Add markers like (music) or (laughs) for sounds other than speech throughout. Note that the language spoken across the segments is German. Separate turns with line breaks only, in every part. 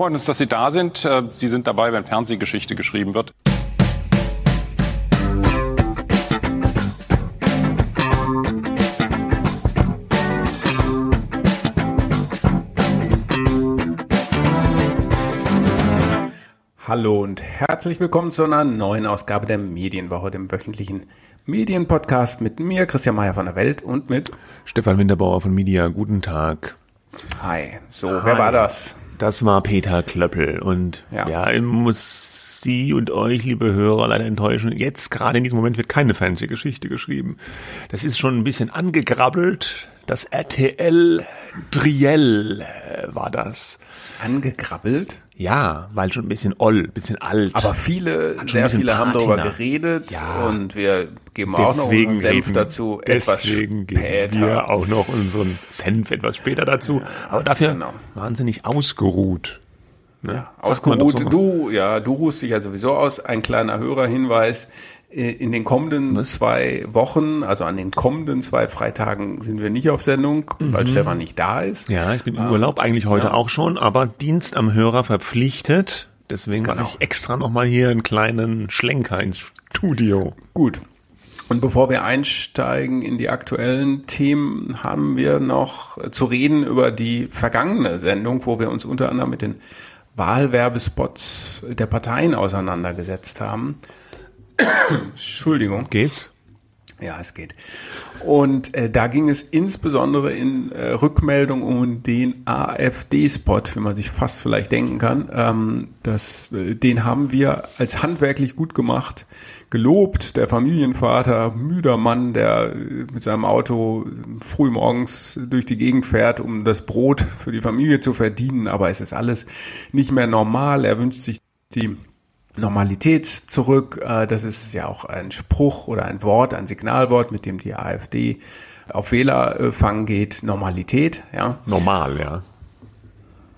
freuen uns, dass Sie da sind. Äh, Sie sind dabei, wenn Fernsehgeschichte geschrieben wird.
Hallo und herzlich willkommen zu einer neuen Ausgabe der Medienwoche, dem wöchentlichen Medienpodcast mit mir, Christian Mayer von der Welt und mit
Stefan Winterbauer von Media. Guten Tag.
Hi. So, Hi. wer war das?
Das war Peter Klöppel und ja, ja ich muss Sie und euch, liebe Hörer, leider enttäuschen. Jetzt gerade in diesem Moment wird keine Fernsehgeschichte geschrieben. Das ist schon ein bisschen angegrabbelt. Das RTL Driell war das.
Angekrabbelt?
Ja, weil schon ein bisschen oll, ein bisschen alt.
Aber viele, sehr viele Patina. haben darüber geredet ja. und wir geben auch noch unseren Senf reden, dazu
etwas deswegen später. Geben wir auch noch unseren Senf etwas später dazu. Ja, Aber dafür genau. wahnsinnig ausgeruht.
Ne? Ja, ausgeruht. So du, ja, du ruhst dich ja sowieso aus. Ein kleiner Hörerhinweis. Äh, in den kommenden Was? zwei Wochen, also an den kommenden zwei Freitagen sind wir nicht auf Sendung, mhm. weil Stefan nicht da ist.
Ja, ich bin im Urlaub, eigentlich heute ja. auch schon, aber Dienst am Hörer verpflichtet. Deswegen genau. mache ich extra nochmal hier einen kleinen Schlenker ins Studio.
Gut. Und bevor wir einsteigen in die aktuellen Themen, haben wir noch zu reden über die vergangene Sendung, wo wir uns unter anderem mit den Wahlwerbespots der Parteien auseinandergesetzt haben. Entschuldigung.
Geht's?
Ja, es geht. Und äh, da ging es insbesondere in äh, Rückmeldung um den AfD-Spot, wie man sich fast vielleicht denken kann. Ähm, das, äh, den haben wir als handwerklich gut gemacht gelobt. Der Familienvater, müder Mann, der äh, mit seinem Auto früh morgens durch die Gegend fährt, um das Brot für die Familie zu verdienen. Aber es ist alles nicht mehr normal. Er wünscht sich die Normalität zurück. Äh, das ist ja auch ein Spruch oder ein Wort, ein Signalwort, mit dem die AfD auf Wählerfang geht. Normalität, ja.
Normal, ja.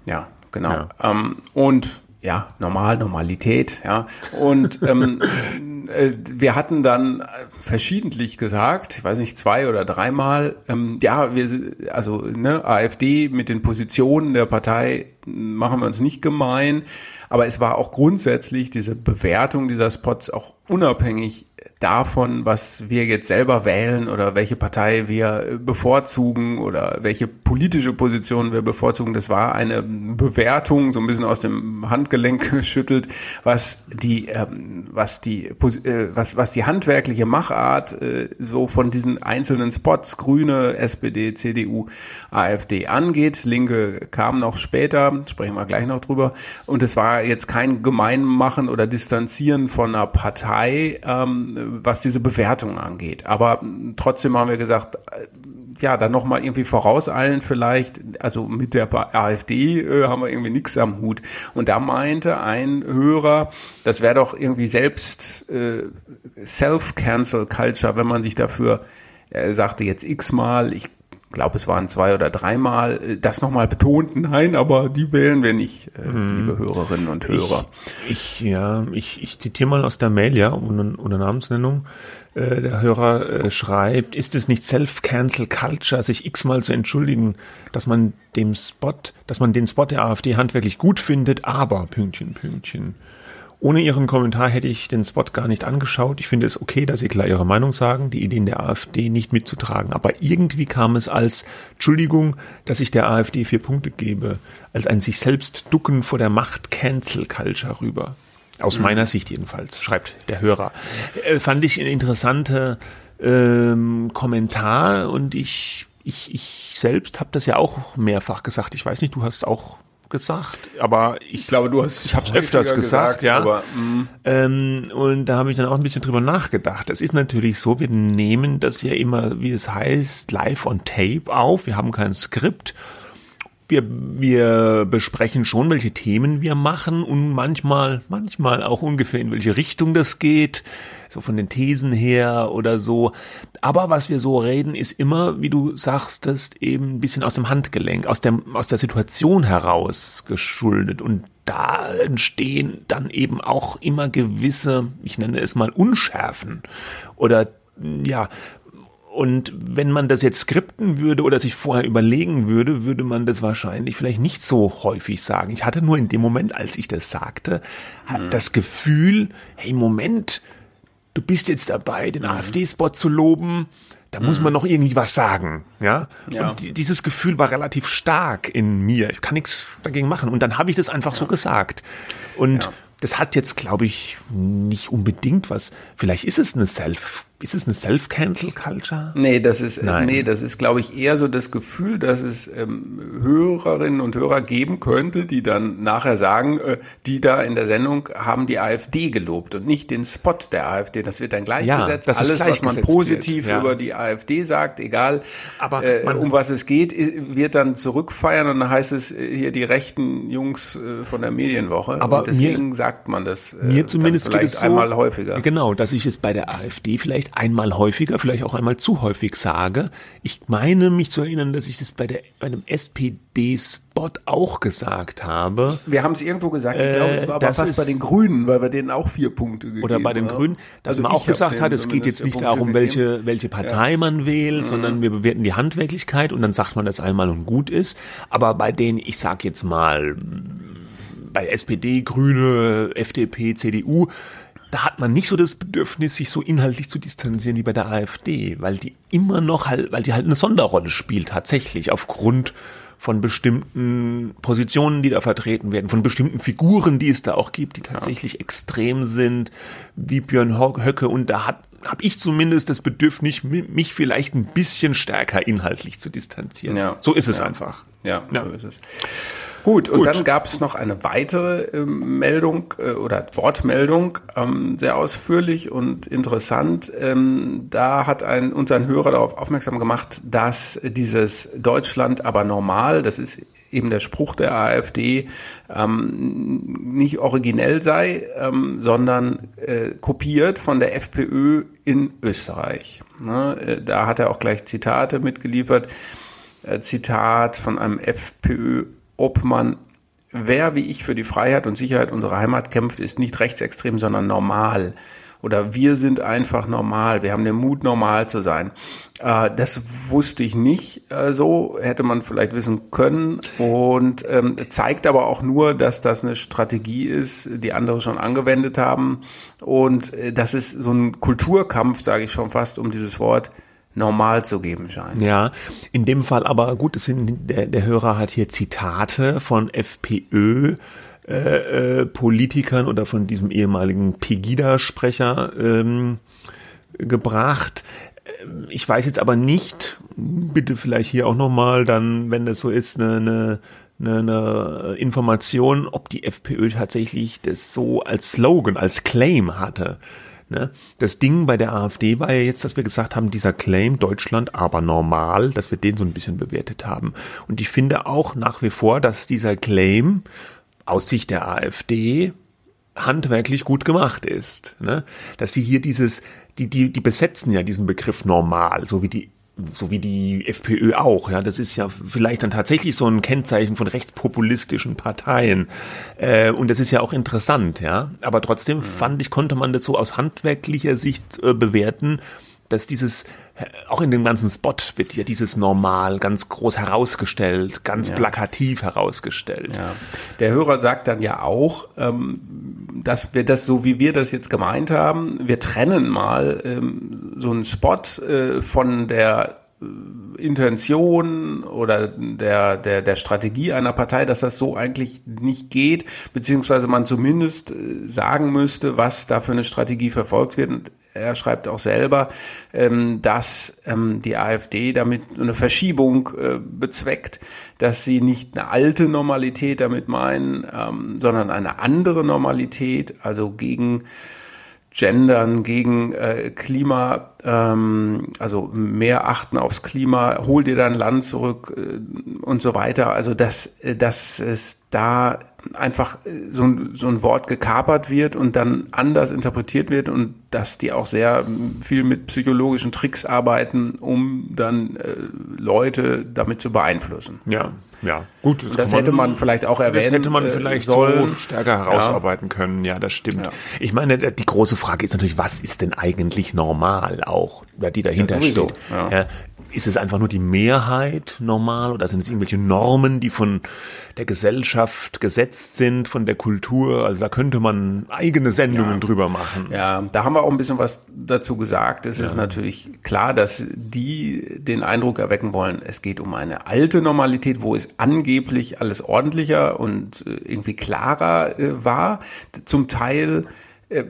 Ja, genau. Ja. Ähm, und ja, normal, Normalität, ja. Und ähm, (laughs) äh, wir hatten dann verschiedentlich gesagt, ich weiß nicht, zwei oder dreimal, ähm, ja, wir, also ne, AfD mit den Positionen der Partei machen wir uns nicht gemein, aber es war auch grundsätzlich diese Bewertung dieser Spots auch unabhängig davon, was wir jetzt selber wählen oder welche Partei wir bevorzugen oder welche politische Position wir bevorzugen. Das war eine Bewertung, so ein bisschen aus dem Handgelenk (laughs) geschüttelt, was die, ähm, was die, äh, was, was die handwerkliche Machart äh, so von diesen einzelnen Spots, Grüne, SPD, CDU, AfD angeht. Linke kam noch später, sprechen wir gleich noch drüber. Und es war jetzt kein Gemeinmachen oder Distanzieren von einer Partei, ähm, was diese Bewertung angeht. Aber trotzdem haben wir gesagt, äh, ja, dann nochmal irgendwie vorauseilen vielleicht, also mit der AfD äh, haben wir irgendwie nichts am Hut. Und da meinte ein Hörer, das wäre doch irgendwie selbst äh, Self-Cancel-Culture, wenn man sich dafür, er sagte jetzt x-mal, ich glaube, es waren zwei oder dreimal, äh, das nochmal betont, (laughs) nein, aber die wählen wir nicht, äh, hm. liebe Hörerinnen und Hörer.
Ich, ich ja, ich, ich zitiere mal aus der Mail, ja, unter, unter Namensnennung. Äh, der Hörer äh, schreibt, ist es nicht Self-Cancel Culture, sich x-mal zu entschuldigen, dass man dem Spot, dass man den Spot der AfD handwerklich gut findet, aber Pünktchen, Pünktchen. Ohne Ihren Kommentar hätte ich den Spot gar nicht angeschaut. Ich finde es okay, dass Sie klar Ihre Meinung sagen, die Ideen der AfD nicht mitzutragen. Aber irgendwie kam es als Entschuldigung, dass ich der AfD vier Punkte gebe, als ein sich selbst ducken vor der Macht Cancel Culture rüber. Aus mhm. meiner Sicht jedenfalls, schreibt der Hörer. Äh, fand ich ein interessanter ähm, Kommentar und ich, ich, ich selbst habe das ja auch mehrfach gesagt. Ich weiß nicht, du hast auch gesagt, aber ich glaube, du hast, ich habe es öfters gesagt, gesagt ja. Aber, mm. ähm, und da habe ich dann auch ein bisschen drüber nachgedacht. Das ist natürlich so, wir nehmen das ja immer, wie es heißt, live on tape auf. Wir haben kein Skript. Wir, wir besprechen schon, welche Themen wir machen und manchmal, manchmal auch ungefähr in welche Richtung das geht so von den Thesen her oder so. Aber was wir so reden, ist immer, wie du sagst, das eben ein bisschen aus dem Handgelenk, aus der, aus der Situation heraus geschuldet. Und da entstehen dann eben auch immer gewisse, ich nenne es mal Unschärfen oder ja, und wenn man das jetzt skripten würde oder sich vorher überlegen würde, würde man das wahrscheinlich vielleicht nicht so häufig sagen. Ich hatte nur in dem Moment, als ich das sagte, mhm. das Gefühl, hey, Moment, du bist jetzt dabei, den mhm. AfD-Spot zu loben. Da muss man mhm. noch irgendwie was sagen, ja. ja. Und dieses Gefühl war relativ stark in mir. Ich kann nichts dagegen machen. Und dann habe ich das einfach ja. so gesagt. Und ja. das hat jetzt, glaube ich, nicht unbedingt was. Vielleicht ist es eine Self ist es eine Self-Cancel-Culture?
Nee, das ist, Nein. nee, das ist, glaube ich, eher so das Gefühl, dass es ähm, Hörerinnen und Hörer geben könnte, die dann nachher sagen, äh, die da in der Sendung haben die AfD gelobt und nicht den Spot der AfD. Das wird dann gleichgesetzt. Ja, Alles, was man positiv ja. über die AfD sagt, egal Aber äh, man, um was es geht, wird dann zurückfeiern und dann heißt es äh, hier die rechten Jungs äh, von der Medienwoche.
Aber und
deswegen
mir,
sagt man das
äh, mir zumindest
geht
es
so, einmal häufiger.
Genau, dass ich es bei der AfD vielleicht einmal häufiger, vielleicht auch einmal zu häufig sage. Ich meine mich zu erinnern, dass ich das bei, der, bei einem SPD-Spot auch gesagt habe.
Wir haben es irgendwo gesagt, ich glaube, es war aber fast bei den Grünen, weil wir denen auch vier Punkte gegeben
Oder bei den Grünen, dass also man auch gesagt hat, es geht jetzt nicht darum, welche, welche Partei ja. man wählt, mhm. sondern wir bewerten die Handwerklichkeit und dann sagt man, dass einmal und gut ist. Aber bei denen, ich sag jetzt mal, bei SPD, Grüne, FDP, CDU, da hat man nicht so das Bedürfnis, sich so inhaltlich zu distanzieren wie bei der AfD, weil die immer noch halt, weil die halt eine Sonderrolle spielt tatsächlich aufgrund von bestimmten Positionen, die da vertreten werden, von bestimmten Figuren, die es da auch gibt, die tatsächlich ja. extrem sind, wie Björn Höcke und da hat habe ich zumindest das Bedürfnis, mich vielleicht ein bisschen stärker inhaltlich zu distanzieren. Ja. So ist es
ja.
einfach.
Ja, ja, so ist es. Gut, und dann gab es noch eine weitere äh, Meldung äh, oder Wortmeldung, ähm, sehr ausführlich und interessant. Ähm, da hat ein, uns ein Hörer darauf aufmerksam gemacht, dass dieses Deutschland aber normal, das ist eben der Spruch der AfD, ähm, nicht originell sei, ähm, sondern äh, kopiert von der FPÖ in Österreich. Ne? Äh, da hat er auch gleich Zitate mitgeliefert. Äh, Zitat von einem FPÖ ob man, wer wie ich für die Freiheit und Sicherheit unserer Heimat kämpft, ist nicht rechtsextrem, sondern normal. Oder wir sind einfach normal. Wir haben den Mut, normal zu sein. Äh, das wusste ich nicht äh, so, hätte man vielleicht wissen können. Und ähm, zeigt aber auch nur, dass das eine Strategie ist, die andere schon angewendet haben. Und äh, das ist so ein Kulturkampf, sage ich schon fast, um dieses Wort normal zu geben scheint.
Ja, in dem Fall aber gut, es sind, der, der Hörer hat hier Zitate von FPÖ. Äh, äh, Politikern oder von diesem ehemaligen Pegida-Sprecher ähm, gebracht. Ähm, ich weiß jetzt aber nicht, bitte vielleicht hier auch nochmal dann, wenn das so ist, eine, eine, eine Information, ob die FPÖ tatsächlich das so als Slogan, als Claim hatte. Ne? Das Ding bei der AfD war ja jetzt, dass wir gesagt haben, dieser Claim Deutschland aber normal, dass wir den so ein bisschen bewertet haben. Und ich finde auch nach wie vor, dass dieser Claim aus Sicht der AfD handwerklich gut gemacht ist. Ne? Dass sie hier dieses, die, die, die besetzen ja diesen Begriff normal, so wie die so wie die FPÖ auch, ja, das ist ja vielleicht dann tatsächlich so ein Kennzeichen von rechtspopulistischen Parteien. Äh, und das ist ja auch interessant, ja. Aber trotzdem fand ich, konnte man das so aus handwerklicher Sicht äh, bewerten, dass dieses, äh, auch in dem ganzen Spot wird ja dieses Normal ganz groß herausgestellt, ganz ja. plakativ herausgestellt. Ja.
Der Hörer sagt dann ja auch, ähm, dass wir das so, wie wir das jetzt gemeint haben, wir trennen mal ähm, so einen Spot äh, von der Intention oder der, der, der Strategie einer Partei, dass das so eigentlich nicht geht, beziehungsweise man zumindest äh, sagen müsste, was da für eine Strategie verfolgt wird. Und er schreibt auch selber, ähm, dass ähm, die AfD damit eine Verschiebung äh, bezweckt, dass sie nicht eine alte Normalität damit meinen, ähm, sondern eine andere Normalität, also gegen Gendern, gegen äh, Klima, ähm, also mehr achten aufs Klima, hol dir dein Land zurück äh, und so weiter. Also dass, dass es da einfach so ein, so ein Wort gekapert wird und dann anders interpretiert wird und dass die auch sehr viel mit psychologischen Tricks arbeiten, um dann äh, Leute damit zu beeinflussen.
Ja, ja, gut.
Das, das hätte man, vielleicht auch erwähnen.
Das hätte man vielleicht soll, so stärker herausarbeiten ja. können. Ja, das stimmt. Ja. Ich meine, die große Frage ist natürlich, was ist denn eigentlich normal auch, die dahinter ja, steht. Ja. Ist es einfach nur die Mehrheit normal oder sind es irgendwelche Normen, die von der Gesellschaft gesetzt sind, von der Kultur? Also da könnte man eigene Sendungen ja. drüber machen.
Ja, da haben wir auch ein bisschen was dazu gesagt. Es ja. ist natürlich klar, dass die den Eindruck erwecken wollen, es geht um eine alte Normalität, wo es angeblich alles ordentlicher und äh, irgendwie klarer äh, war. Zum Teil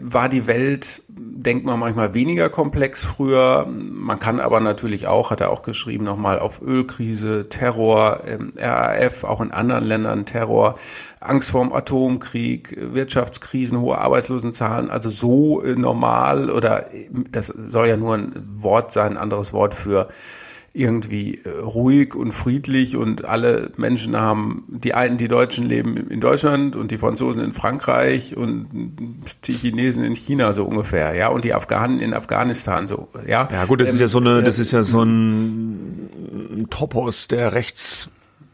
war die Welt, denkt man manchmal, weniger komplex früher. Man kann aber natürlich auch, hat er auch geschrieben, nochmal auf Ölkrise, Terror, ähm, RAF, auch in anderen Ländern Terror, Angst vorm Atomkrieg, Wirtschaftskrisen, hohe Arbeitslosenzahlen, also so äh, normal oder äh, das soll ja nur ein Wort sein, ein anderes Wort für irgendwie äh, ruhig und friedlich und alle Menschen haben, die einen, die Deutschen leben in Deutschland und die Franzosen in Frankreich und die Chinesen in China so ungefähr, ja, und die Afghanen in Afghanistan so, ja.
Ja gut, das ähm, ist ja so eine, das ist ja so ein Topos der Rechts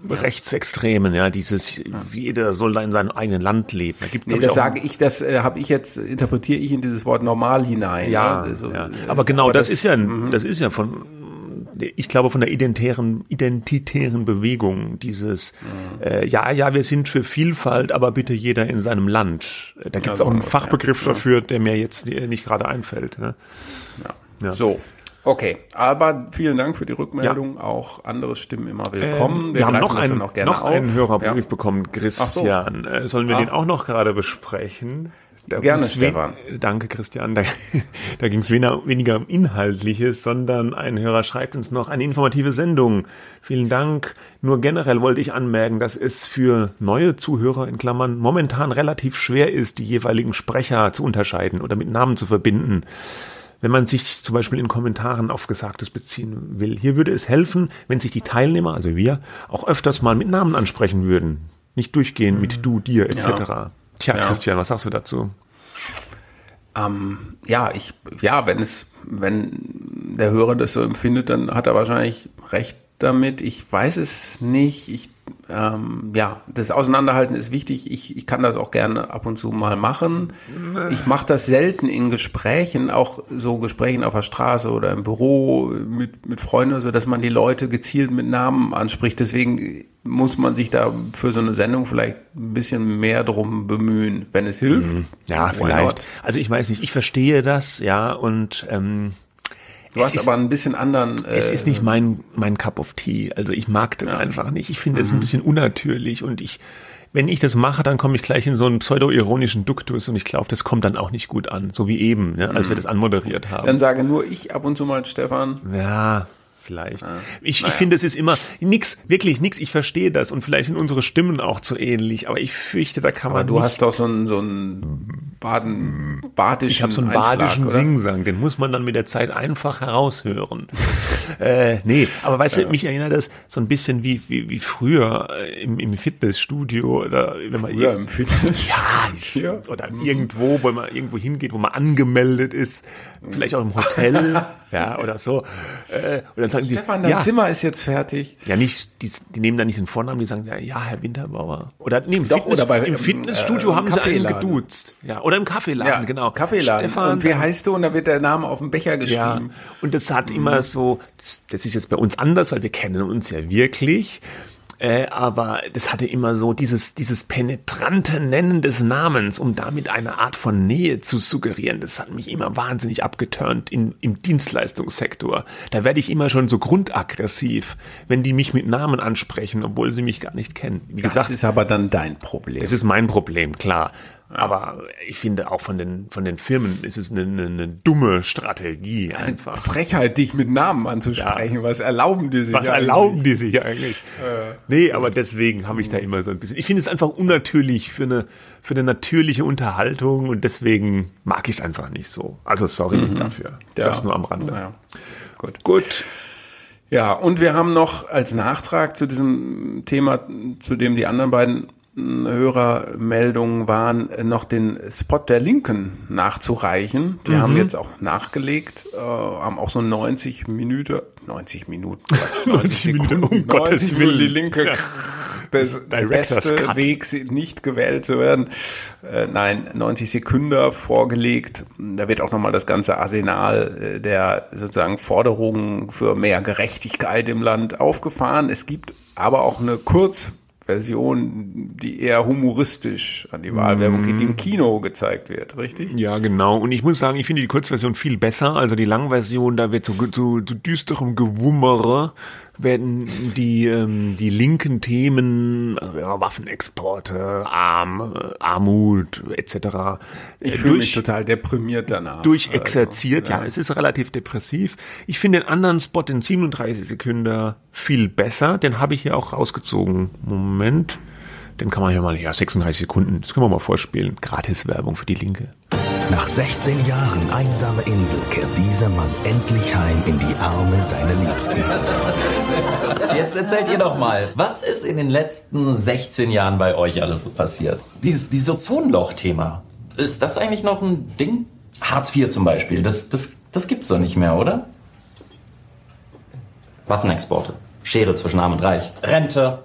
Rechtsextremen, ja, dieses jeder soll da in seinem eigenen Land leben.
Da gibt's nee, das sage ich, das äh, habe ich jetzt interpretiere ich in dieses Wort normal hinein.
Ja,
ja,
also, ja. aber genau, aber das, das, ist ja, mhm. das ist ja von ich glaube, von der identitären, identitären Bewegung, dieses, mhm. äh, ja, ja, wir sind für Vielfalt, aber bitte jeder in seinem Land. Da gibt es auch einen Fachbegriff ja. dafür, der mir jetzt nicht gerade einfällt. Ne?
Ja. ja. So. Okay, aber vielen Dank für die Rückmeldung. Ja. Auch andere Stimmen immer willkommen.
Ähm, wir, wir haben noch einen, noch, noch einen Hörerbrief ja. bekommen, Christian. So. Äh, sollen wir ah. den auch noch gerade besprechen?
Da Gerne, Stefan.
Danke, Christian. Da, (laughs) da ging es weniger, um Inhaltliches, sondern ein Hörer schreibt uns noch eine informative Sendung. Vielen Dank. Nur generell wollte ich anmerken, dass es für neue Zuhörer in Klammern momentan relativ schwer ist, die jeweiligen Sprecher zu unterscheiden oder mit Namen zu verbinden wenn man sich zum Beispiel in Kommentaren auf Gesagtes beziehen will. Hier würde es helfen, wenn sich die Teilnehmer, also wir, auch öfters mal mit Namen ansprechen würden. Nicht durchgehen mit du, dir etc. Ja. Tja, ja. Christian, was sagst du dazu?
Ähm, ja, ich, ja, wenn es, wenn der Hörer das so empfindet, dann hat er wahrscheinlich recht damit. Ich weiß es nicht. Ich ähm, ja, das Auseinanderhalten ist wichtig. Ich, ich kann das auch gerne ab und zu mal machen. Ich mache das selten in Gesprächen, auch so Gesprächen auf der Straße oder im Büro mit, mit Freunden, so dass man die Leute gezielt mit Namen anspricht. Deswegen muss man sich da für so eine Sendung vielleicht ein bisschen mehr drum bemühen, wenn es hilft. Mhm.
Ja, vielleicht. Also ich weiß nicht, ich verstehe das, ja, und ähm,
Du hast ist, aber ein bisschen anderen.
Äh, es ist nicht mein, mein Cup of Tea. Also ich mag das ja. einfach nicht. Ich finde es mhm. ein bisschen unnatürlich und ich, wenn ich das mache, dann komme ich gleich in so einen pseudo-ironischen Duktus und ich glaube, das kommt dann auch nicht gut an. So wie eben, ne, als mhm. wir das anmoderiert haben.
Dann sage nur ich ab und zu mal Stefan.
Ja, vielleicht. Ah, ich, naja. ich finde, es ist immer nix, wirklich nix. Ich verstehe das und vielleicht sind unsere Stimmen auch zu ähnlich, aber ich fürchte, da kann man.
Aber du hast doch so einen, so einen Baden, badischen
Ich habe so einen Einschlag, badischen oder? Singsang, den muss man dann mit der Zeit einfach heraushören. (laughs) äh, nee, aber weißt ja. du, mich erinnert das so ein bisschen wie, wie, wie früher äh, im, im Fitnessstudio oder wenn man
früher im Fitnessstudio
ja, oder mhm. irgendwo, wo man irgendwo hingeht, wo man angemeldet ist, vielleicht auch im Hotel, (laughs) ja, oder so. Äh, und dann sagen
die, Stefan, dein
ja,
Zimmer ist jetzt fertig.
Ja, nicht, die, die nehmen da nicht den Vornamen, die sagen, ja, ja Herr Winterbauer.
Oder
nee, im,
Doch,
Fitness,
oder bei,
im Fitnessstudio äh, haben sie einen geduzt. Ja, oder im Kaffeeladen, ja, genau.
Kaffeeladen. Stefan, und wie heißt du? Und da wird der Name auf dem Becher geschrieben. Ja,
und das hat mhm. immer so, das ist jetzt bei uns anders, weil wir kennen uns ja wirklich. Äh, aber das hatte immer so dieses, dieses penetrante Nennen des Namens, um damit eine Art von Nähe zu suggerieren. Das hat mich immer wahnsinnig abgeturnt in, im Dienstleistungssektor. Da werde ich immer schon so grundaggressiv, wenn die mich mit Namen ansprechen, obwohl sie mich gar nicht kennen.
Wie das gesagt, ist aber dann dein Problem.
Das ist mein Problem, klar. Aber ich finde auch von den, von den Firmen ist es eine, eine, eine dumme Strategie einfach.
Frechheit, dich mit Namen anzusprechen. Ja. Was erlauben die sich
Was eigentlich? erlauben die sich eigentlich? Äh, nee, aber deswegen habe ich da immer so ein bisschen. Ich finde es einfach unnatürlich für eine, für eine natürliche Unterhaltung und deswegen mag ich es einfach nicht so. Also sorry mhm. dafür. Ja. Das nur am Rande. Ja.
Gut. Gut. Ja, und wir haben noch als Nachtrag zu diesem Thema, zu dem die anderen beiden Hörermeldungen waren, noch den Spot der Linken nachzureichen. Die mhm. haben jetzt auch nachgelegt, äh, haben auch so 90 Minuten, (laughs) 90 Minuten, Quatsch, 90, 90 Minuten, um 90 Gottes Willen, die Linke. Ja. Das beste Cut. Weg, nicht gewählt zu werden. Äh, nein, 90 Sekunden vorgelegt. Da wird auch nochmal das ganze Arsenal äh, der sozusagen Forderungen für mehr Gerechtigkeit im Land aufgefahren. Es gibt aber auch eine Kurz Version, die eher humoristisch an die Wahlwerbung geht, die im Kino gezeigt wird, richtig?
Ja, genau. Und ich muss sagen, ich finde die Kurzversion viel besser. Also die Langversion, da wird so zu, zu düsterem Gewummere werden die ähm, die linken Themen, also, ja, Waffenexporte, Arm, äh, Armut etc.
Ich äh, fühle mich total deprimiert danach.
Durchexerziert, also, ja. ja. es ist relativ depressiv. Ich finde den anderen Spot in 37 Sekunden viel besser. Den habe ich hier auch rausgezogen. Moment. Den kann man hier mal, ja, 36 Sekunden, das können wir mal vorspielen. Gratis-Werbung für die Linke.
Nach 16 Jahren einsame Insel kehrt dieser Mann endlich heim in die Arme seiner Liebsten.
Jetzt erzählt ihr doch mal, was ist in den letzten 16 Jahren bei euch alles so passiert? Dieses, dieses Ozonloch-Thema, ist das eigentlich noch ein Ding? Hartz IV zum Beispiel, das, das, das gibt's doch nicht mehr, oder? Waffenexporte, Schere zwischen Arm und Reich, Rente,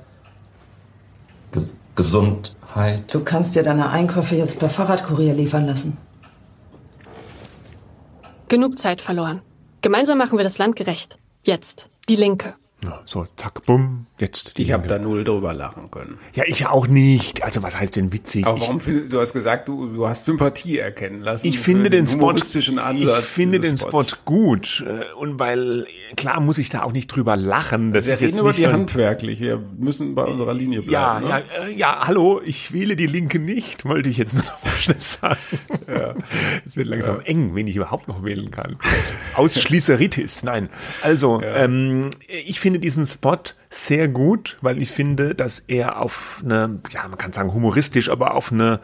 Ges Gesundheit.
Du kannst dir deine Einkäufe jetzt per Fahrradkurier liefern lassen.
Genug Zeit verloren. Gemeinsam machen wir das Land gerecht. Jetzt. Die Linke.
Ja, so, zack, bumm, jetzt.
ich habe da null drüber lachen können.
Ja, ich auch nicht. Also was heißt denn witzig?
Aber warum ich, du hast gesagt, du, du hast Sympathie erkennen lassen.
Ich finde den, den Spot, Ansatz ich finde den Spot gut äh, und weil klar muss ich da auch nicht drüber lachen.
Das wir ist reden jetzt über die so handwerklich. Wir müssen bei unserer Linie bleiben.
Ja, ne? ja, äh, ja, hallo, ich wähle die Linke nicht, wollte ich jetzt nur noch mal schnell sagen. Ja. (laughs) Es wird langsam ja. eng, wen ich überhaupt noch wählen kann. Ausschließeritis, nein. Also, ja. ähm, ich finde diesen Spot sehr gut, weil ich finde, dass er auf eine, ja, man kann sagen humoristisch, aber auf eine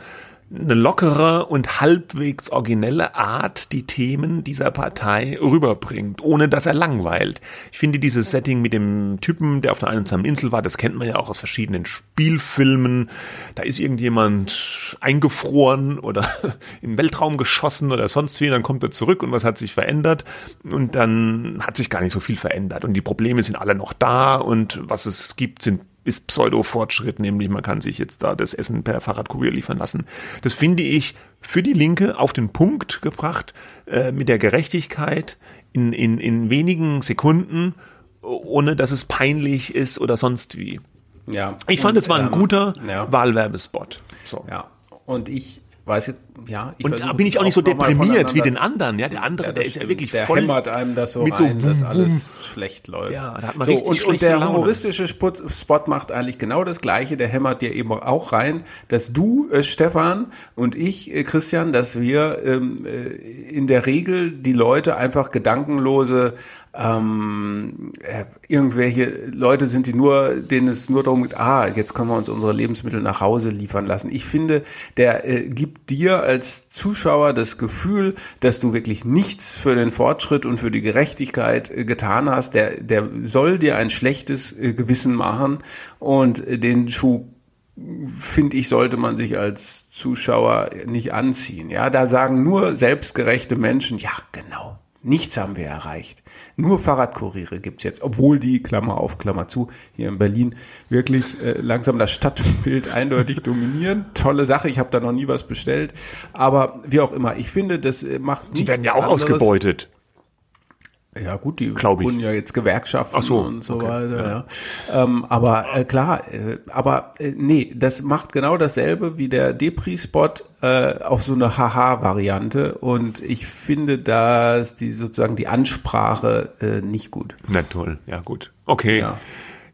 eine lockere und halbwegs originelle Art die Themen dieser Partei rüberbringt, ohne dass er langweilt. Ich finde dieses Setting mit dem Typen, der auf einer einsamen Insel war, das kennt man ja auch aus verschiedenen Spielfilmen. Da ist irgendjemand eingefroren oder (laughs) im Weltraum geschossen oder sonst wie, dann kommt er zurück und was hat sich verändert? Und dann hat sich gar nicht so viel verändert und die Probleme sind alle noch da und was es gibt, sind ist Pseudo-Fortschritt, nämlich man kann sich jetzt da das Essen per Fahrradkurier liefern lassen. Das finde ich für die Linke auf den Punkt gebracht, äh, mit der Gerechtigkeit in, in, in wenigen Sekunden, ohne dass es peinlich ist oder sonst wie. Ja. Ich fand, es war ein ähm, guter ja. Wahlwerbespot.
So. Ja. Und ich weiß jetzt, ja.
Und da bin ich auch nicht so deprimiert wie den anderen. Ja, der andere, ja, der ist ja wirklich
der
voll.
hämmert einem das so mit rein, so dass alles schlecht läuft. Ja, da hat man so, richtig und, und der Laune. humoristische Spot, Spot macht eigentlich genau das Gleiche. Der hämmert dir eben auch rein, dass du, äh, Stefan, und ich, äh, Christian, dass wir ähm, äh, in der Regel die Leute einfach gedankenlose ähm, äh, irgendwelche Leute sind, die nur, denen es nur darum geht, ah, jetzt können wir uns unsere Lebensmittel nach Hause liefern lassen. Ich finde, der äh, gibt dir als Zuschauer das Gefühl, dass du wirklich nichts für den Fortschritt und für die Gerechtigkeit äh, getan hast. Der, der soll dir ein schlechtes äh, Gewissen machen und äh, den Schuh finde ich, sollte man sich als Zuschauer nicht anziehen. Ja, da sagen nur selbstgerechte Menschen, ja, genau, nichts haben wir erreicht. Nur Fahrradkuriere gibt's jetzt, obwohl die, Klammer auf, Klammer zu, hier in Berlin wirklich äh, langsam das Stadtbild (laughs) eindeutig dominieren. Tolle Sache, ich habe da noch nie was bestellt. Aber wie auch immer, ich finde, das äh, macht
Die werden ja auch anderes. ausgebeutet.
Ja gut, die wurden ja jetzt Gewerkschaften so, und so okay, weiter. Ja. ja. Ähm, aber äh, klar, äh, aber äh, nee, das macht genau dasselbe wie der Depri-Spot äh, auf so eine Haha-Variante und ich finde, dass die sozusagen die Ansprache äh, nicht gut.
Na toll, ja gut, okay. Ja.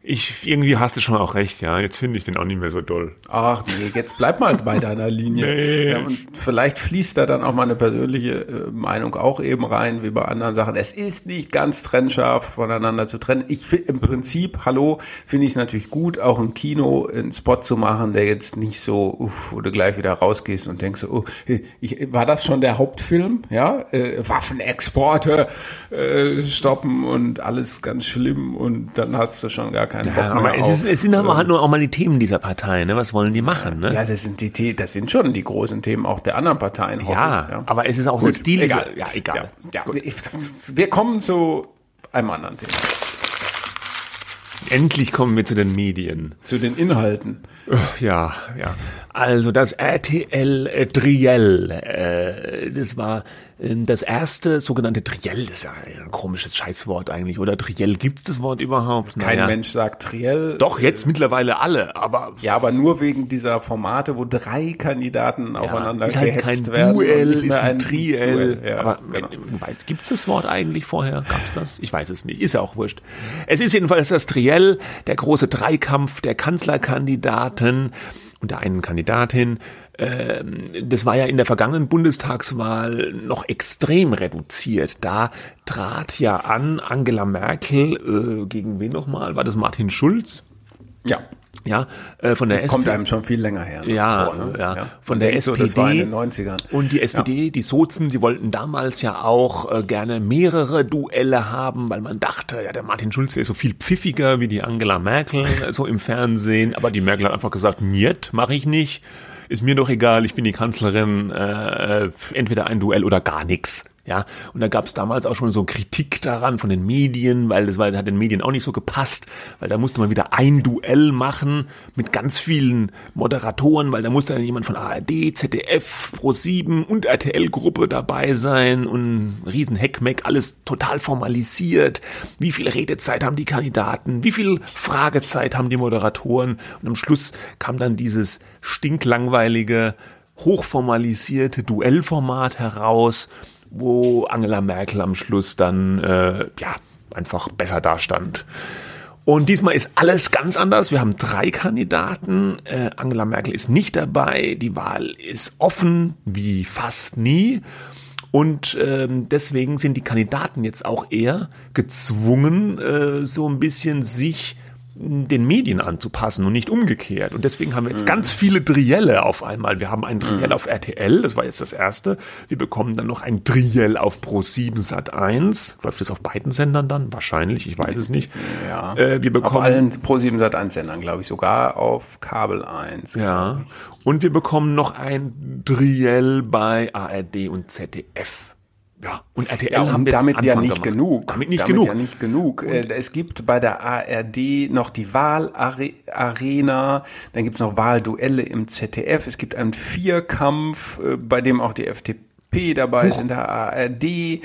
Ich, irgendwie hast du schon auch recht, ja. Jetzt finde ich den auch nicht mehr so doll.
Ach nee, jetzt bleib mal bei deiner Linie. (laughs) nee. Ja, und vielleicht fließt da dann auch mal eine persönliche äh, Meinung auch eben rein, wie bei anderen Sachen. Es ist nicht ganz trennscharf voneinander zu trennen. Ich finde im Prinzip, hallo, finde ich es natürlich gut, auch im Kino einen Spot zu machen, der jetzt nicht so, uff, wo du gleich wieder rausgehst und denkst so, oh, ich, war das schon der Hauptfilm? Ja, äh, Waffenexporte äh, stoppen und alles ganz schlimm und dann hast du schon gar keine keinen Bock
Ja,
mehr
aber es, ist, es sind aber halt nur auch mal die Themen dieser Partei, ne? Was wollen die machen, ne?
Ja, das sind die das sind schon die großen Themen auch der anderen Parteien.
Ja,
ich,
aber es ist auch
Gut,
der Stil.
egal.
Ja, egal.
Ja, ja, wir kommen zu einem anderen Thema.
Endlich kommen wir zu den Medien.
Zu den Inhalten.
Ja, ja. Also das RTL äh, Triell, äh, das war das erste sogenannte Triell, das ist ja ein komisches Scheißwort eigentlich, oder Triell, gibt's das Wort überhaupt?
Kein
Naja.
Mensch sagt Triell.
Doch, jetzt mittlerweile alle, aber
Ja, aber nur wegen dieser Formate, wo drei Kandidaten aufeinander
ist halt kein Duell, ist ein Triell.
Duell. Ja,
aber
genau.
gibt's das Wort eigentlich vorher? Gab's das? Ich weiß es nicht. Ist ja auch wurscht. Es ist jedenfalls das Triell, der große Dreikampf der Kanzlerkandidaten und der einen Kandidatin. Ähm, das war ja in der vergangenen Bundestagswahl noch extrem reduziert. Da trat ja an Angela Merkel äh, gegen wen nochmal? War das Martin Schulz?
ja.
Ja, äh, von der
Kommt
SPD.
einem schon viel länger her. ne?
Ja,
Vor, ne?
ja,
Man
von der
denkt so,
SPD.
das war in den 90ern.
Und die SPD, die Sozen, die wollten damals ja auch äh, gerne mehrere Duelle haben, weil man dachte, ja, der Martin Schulze ist so viel pfiffiger wie die Angela Merkel, (laughs) so im Fernsehen. Aber die Merkel hat einfach gesagt, niet, mache ich nicht. Ist mir doch egal, ich bin die Kanzlerin, äh, entweder ein Duell oder gar nichts. Ja, und da gab es damals auch schon so Kritik daran von den Medien, weil das weil, hat den Medien auch nicht so gepasst, weil da musste man wieder ein Duell machen mit ganz vielen Moderatoren, weil da musste dann jemand von ARD, ZDF, Pro7 und RTL-Gruppe dabei sein und riesen Heckmeck, alles total formalisiert. Wie viel Redezeit haben die Kandidaten? Wie viel Fragezeit haben die Moderatoren? Und am Schluss kam dann dieses stinklangweilige, hochformalisierte Duellformat heraus, wo Angela Merkel am Schluss dann äh, ja einfach besser dastand. Und diesmal ist alles ganz anders. Wir haben drei Kandidaten. Äh, Angela Merkel ist nicht dabei. Die Wahl ist offen wie fast nie. Und ähm, deswegen sind die Kandidaten jetzt auch eher gezwungen, äh, so ein bisschen sich den Medien anzupassen und nicht umgekehrt. Und deswegen haben wir jetzt ganz viele Trielle auf einmal. Wir haben ein Triell auf RTL, das war jetzt das erste. Wir bekommen dann noch ein Triell auf Pro7 Sat 1. Läuft das auf beiden Sendern dann? Wahrscheinlich, ich weiß es nicht.
Ja.
Äh, wir
auf
bekommen
allen Pro7 Sat 1 Sendern, glaube ich, sogar auf Kabel 1.
ja. Und wir bekommen noch ein Triell bei ARD und ZDF. Ja, und RTL
Ja,
haben
und
jetzt
damit ja nicht
gemacht.
genug.
Damit nicht genug.
ja nicht genug. Äh, Es gibt bei der ARD noch die Wahlarena, dann gibt es noch Wahlduelle im ZDF, es gibt einen Vierkampf, äh, bei dem auch die FDP dabei ist in der ARD. Äh,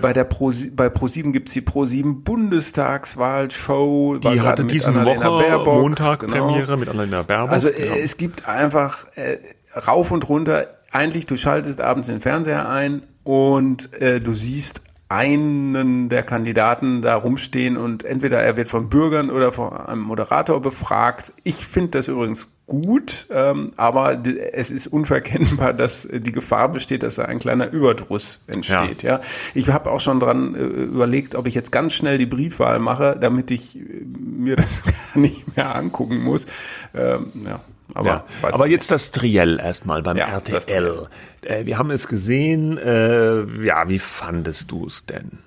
Bei der Pro, bei Pro7 gibt es die Pro7 Bundestagswahlshow.
Die hatte diesen
Annalena
Woche
Baerbock,
Montag
genau.
Premiere mit Annalena Baerbock.
Also
ja.
es gibt einfach äh, rauf und runter. Eigentlich, du schaltest abends den Fernseher ein und äh, du siehst einen der Kandidaten da rumstehen und entweder er wird von Bürgern oder von einem Moderator befragt. Ich finde das übrigens gut, ähm, aber es ist unverkennbar, (laughs) dass die Gefahr besteht, dass da ein kleiner Überdruss entsteht. Ja, ich habe auch schon dran äh, überlegt, ob ich jetzt ganz schnell die Briefwahl mache, damit ich äh, mir das (laughs) gar nicht mehr angucken muss. Ähm, ja, aber,
Ja,
weiß
aber jetzt das Triell erstmal beim
Ja,
RTL. Äh, wir haben es gesehen. Äh, ja, wie fandest du es denn?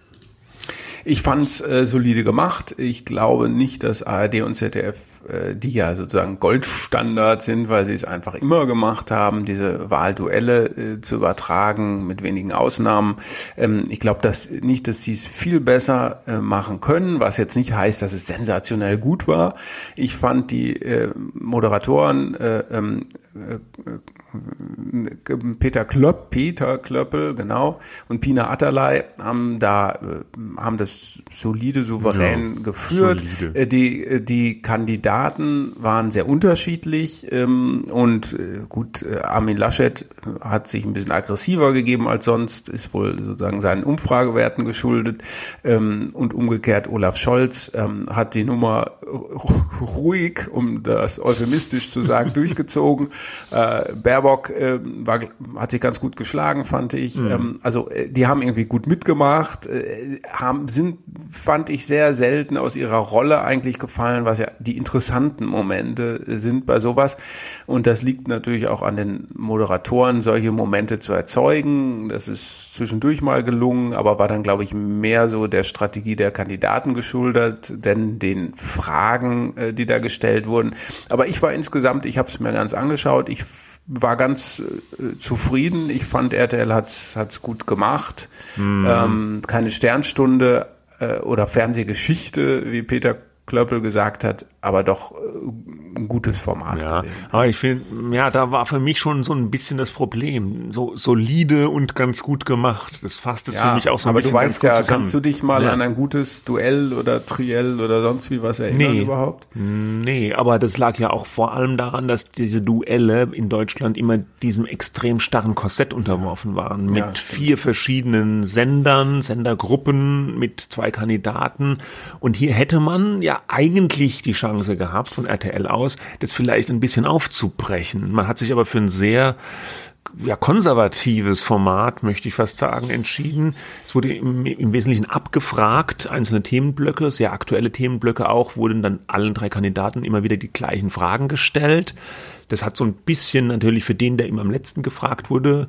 Ich fand's äh, solide gemacht. Ich glaube nicht, dass ARD und ZDF, die ja sozusagen Goldstandard sind, weil sie es einfach immer gemacht haben, diese Wahlduelle äh, zu übertragen, mit wenigen Ausnahmen. Ähm, ich glaube dass nicht, dass sie es viel besser äh, machen können, was jetzt nicht heißt, dass es sensationell gut war. Ich fand die äh, Moderatoren äh, ähm, Peter Klöpp, Peter Klöppel, genau, und Pina Atterlei haben da, äh, haben das solide, souverän geführt.
solide.
Äh, Die, äh, die Kandidaten waren sehr unterschiedlich ähm, und gut, Armin Laschet hat sich ein bisschen aggressiver gegeben als sonst, ist wohl sozusagen seinen Umfragewerten geschuldet ähm, und umgekehrt Olaf Scholz ähm, hat die Nummer ru- ruhig, um das euphemistisch zu sagen, (laughs) durchgezogen. Äh, Baerbock äh, war, hat sich ganz gut geschlagen, fand ich. Mhm. Ähm, also äh, die haben irgendwie gut mitgemacht, äh, haben sind, fand ich sehr selten aus ihrer Rolle eigentlich gefallen, was ja die interessanten Momente sind bei sowas. Und das liegt natürlich auch an den Moderatoren, solche Momente zu erzeugen. Das ist zwischendurch mal gelungen, aber war dann, glaube ich, mehr so der Strategie der Kandidaten geschuldet, denn den Fragen, äh, die da gestellt wurden. Aber ich war insgesamt, ich habe es mir ganz angeschaut, ich war ganz äh, zufrieden. Ich fand, RTL hat's hat's gut gemacht. Mhm. Ähm, keine Sternstunde äh, oder Fernsehgeschichte, wie Peter Klöppel gesagt hat, aber doch äh, ein gutes Format.
Ja, aber ich finde, ja, da war für mich schon so ein bisschen das Problem. So solide und ganz gut gemacht. Das fasst es ja, für mich auch so ein bisschen
Aber du weißt ja, kannst du dich mal ja. an ein gutes Duell oder Triell oder sonst wie was erinnern nee. überhaupt?
Nee, aber das lag ja auch vor allem daran, dass diese Duelle in Deutschland immer diesem extrem starren Korsett unterworfen waren. Mit ja, vier verschiedenen Sendern, Sendergruppen, mit zwei Kandidaten. Und hier hätte man ja eigentlich die Chance gehabt von RTL aus, das vielleicht ein bisschen aufzubrechen. Man hat sich aber für ein sehr ja, konservatives Format, möchte ich fast sagen, entschieden. Es wurde im, im, Wesentlichen abgefragt, einzelne Themenblöcke, sehr aktuelle Themenblöcke auch, wurden dann allen drei Kandidaten immer wieder die gleichen Fragen gestellt. Das hat so ein bisschen natürlich für den, der immer am letzten gefragt wurde,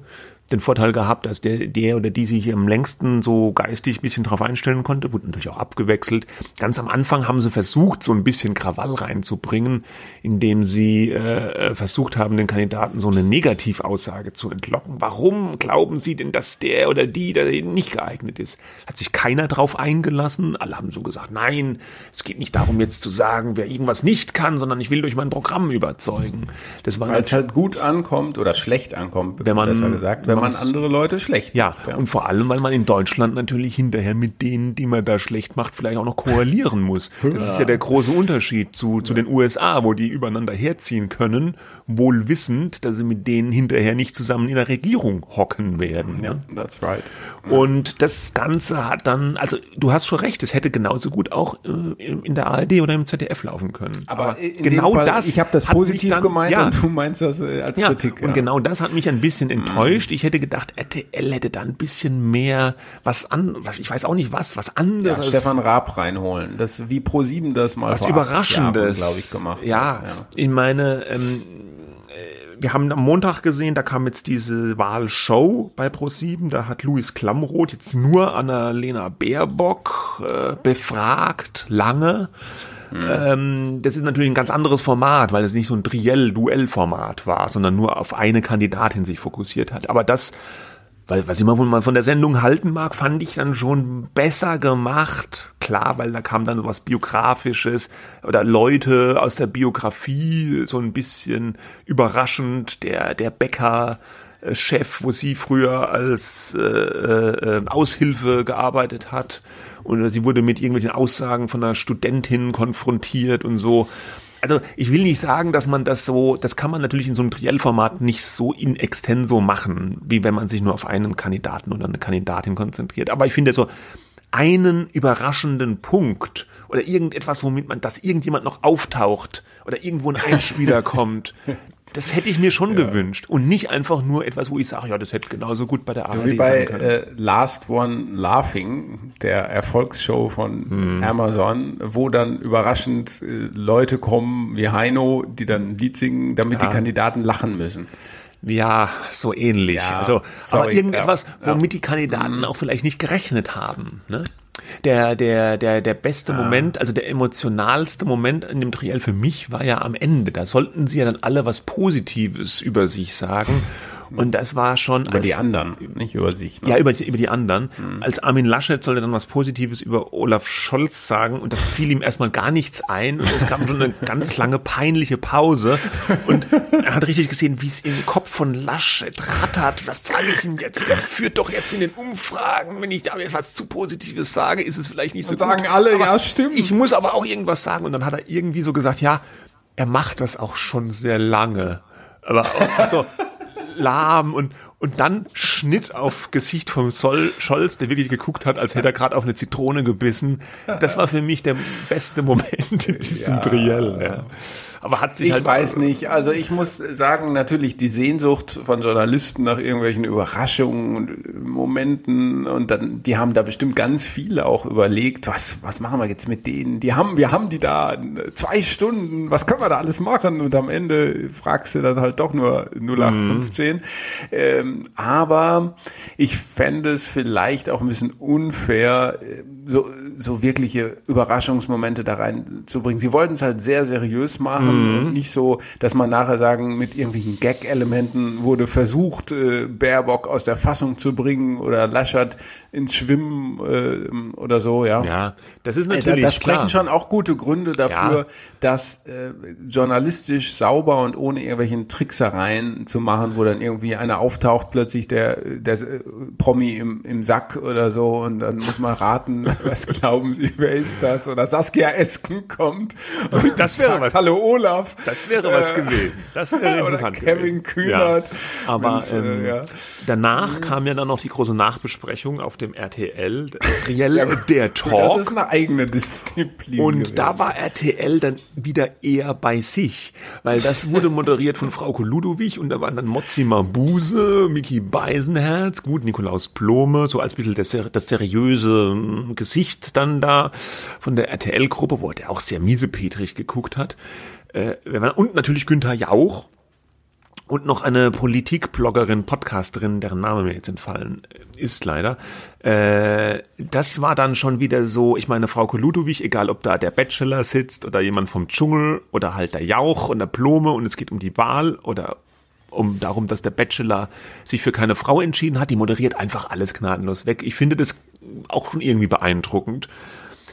den Vorteil gehabt, dass der, der oder die sich am längsten so geistig ein bisschen drauf einstellen konnte, wurde natürlich auch abgewechselt. Ganz am Anfang haben sie versucht, so ein bisschen Krawall reinzubringen, indem sie äh, versucht haben, den Kandidaten so eine Negativaussage zu entlocken. Warum glauben sie denn, dass der oder die da nicht geeignet ist? Hat sich keiner drauf eingelassen. Alle haben so gesagt, nein, es geht nicht darum jetzt zu sagen, wer irgendwas nicht kann, sondern ich will durch mein Programm überzeugen.
Das war Weil es halt gut ankommt oder schlecht ankommt,
wenn man, besser gesagt,
wenn man andere Leute schlecht
ja. Ja, und vor allem, weil man in Deutschland natürlich hinterher mit denen, die man da schlecht macht, vielleicht auch noch koalieren muss. Das ist ja der große Unterschied zu, zu den USA, wo die übereinander herziehen können, wohl wissend, dass sie mit denen hinterher nicht zusammen in der Regierung hocken werden.
Ja, that's right.
Und das Ganze hat dann, also du hast schon recht, es hätte genauso gut auch äh, in der ARD oder im ZDF laufen können.
Aber, Aber genau Fall, das.
Ich habe das positiv
dann,
gemeint
ja, und du meinst das äh, als
ja,
Kritik.
Ja. Und genau das hat mich ein bisschen mhm. enttäuscht. Ich hätte gedacht, RTL hätte da ein bisschen mehr was an, ich weiß auch nicht was, was anderes. Ja,
Stefan Raab reinholen. Das wie Pro 7 das mal
was Überraschendes,
glaube ich, gemacht.
Ja, hat, ja. ich meine, ähm, wir haben am Montag gesehen, da kam jetzt diese Wahlshow bei Pro7, da hat Louis Klamroth jetzt nur Annalena Baerbock äh, befragt, lange. Mhm. Ähm, das ist natürlich ein ganz anderes Format, weil es nicht so ein Triell-Duell-Format war, sondern nur auf eine Kandidatin sich fokussiert hat. Aber das weil was immer man von der Sendung halten mag, fand ich dann schon besser gemacht. Klar, weil da kam dann so was Biografisches oder Leute aus der Biografie, so ein bisschen überraschend, der, der Bäcker, Chef, wo sie früher als äh, äh, Aushilfe gearbeitet hat. Und sie wurde mit irgendwelchen Aussagen von einer Studentin konfrontiert und so also ich will nicht sagen, dass man das so, das kann man natürlich in so einem Triell-Format nicht so in extenso machen, wie wenn man sich nur auf einen Kandidaten oder eine Kandidatin konzentriert. Aber ich finde so einen überraschenden Punkt oder irgendetwas, womit man, dass irgendjemand noch auftaucht oder irgendwo ein Einspieler (laughs) kommt, das hätte ich mir schon ja. gewünscht und nicht einfach nur etwas, wo ich sage, ja, das hätte genauso gut bei der ARD so
wie bei äh, Last One Laughing, der Erfolgsshow von hm. Amazon, wo dann überraschend äh, Leute kommen wie Heino, die dann ein Lied singen, damit ja. die Kandidaten lachen müssen.
Ja, so ähnlich. Ja, also, sorry, aber irgendetwas, womit die Kandidaten mhm. auch vielleicht nicht gerechnet haben. Ne? Der, der, der, der beste ah. Moment, also der emotionalste Moment in dem Triell für mich war ja am Ende. Da sollten sie ja dann alle was Positives über sich sagen. Und das war schon.
Über als, die anderen, nicht über sich.
Ne? Ja, über, über die anderen. Mhm. Als Armin Laschet sollte dann was Positives über Olaf Scholz sagen und da fiel ihm erstmal gar nichts ein und es gab schon eine (laughs) ganz lange peinliche Pause und er hat richtig gesehen, wie es im Kopf von Laschet rattert. Was sage ich ihm jetzt? Der führt doch jetzt in den Umfragen. Wenn ich da etwas zu Positives sage, ist es vielleicht nicht so
und sagen alle, aber ja, stimmt.
Ich muss aber auch irgendwas sagen und dann hat er irgendwie so gesagt, ja, er macht das auch schon sehr lange. Aber auch so, lahm und, und dann Schnitt auf Gesicht vom Sol Scholz, der wirklich geguckt hat, als hätte er gerade auf eine Zitrone gebissen. Das war für mich der beste Moment in diesem ja, Triell. Ja. Aber hat sich
ich
halt
weiß nicht. Also ich muss sagen, natürlich die Sehnsucht von Journalisten nach irgendwelchen Überraschungen und äh, Momenten und dann, die haben da bestimmt ganz viele auch überlegt, was, was machen wir jetzt mit denen? Die haben, wir haben die da zwei Stunden, was können wir da alles machen? Und am Ende fragst du dann halt doch nur 0815. Mhm. Ähm, aber ich fände es vielleicht auch ein bisschen unfair, äh, so, so wirkliche Überraschungsmomente da reinzubringen. Sie wollten es halt sehr seriös machen mhm. Und nicht so, dass man nachher sagen, mit irgendwelchen Gag-Elementen wurde versucht, äh, Baerbock aus der Fassung zu bringen oder Laschet ins Schwimmen äh, oder so, ja.
Ja, das ist natürlich äh,
da, da sprechen schon auch gute Gründe dafür, ja. das äh, journalistisch sauber und ohne irgendwelchen Tricksereien zu machen, wo dann irgendwie einer auftaucht, plötzlich der, der äh, Promi im, im Sack oder so und dann muss man raten, (laughs) was glauben Sie, wer ist das? Oder Saskia Esken kommt (laughs)
und das wäre was.
Hallo Olaf.
Das wäre was äh, gewesen. Das wäre (laughs) interessant
Kevin gewesen. Kühnert.
Ja. Aber Mensch, ähm, ja. danach kam ja dann noch die große Nachbesprechung auf dem RTL, RTL ja, der Talk. (laughs)
Das ist eine eigene Disziplin.
Und gewesen. da war RTL dann wieder eher bei sich, weil das wurde moderiert von Frau Ludowig und da waren dann Mozzi Mabuse, Mickey Beisenherz, gut, Nikolaus Blome, so als bisschen das, das seriöse hm, Gesicht dann da von der RTL-Gruppe, wo der auch sehr miesepetrig geguckt hat. Äh, und natürlich Günther Jauch, und noch eine Politikbloggerin, Podcasterin, deren Name mir jetzt entfallen ist leider. Äh, das war dann schon wieder so, ich meine, Frau Ludowig, egal ob da der Bachelor sitzt oder jemand vom Dschungel oder halt der Jauch und der Blume und es geht um die Wahl oder um darum, dass der Bachelor sich für keine Frau entschieden hat, die moderiert einfach alles gnadenlos weg. Ich finde das auch schon irgendwie beeindruckend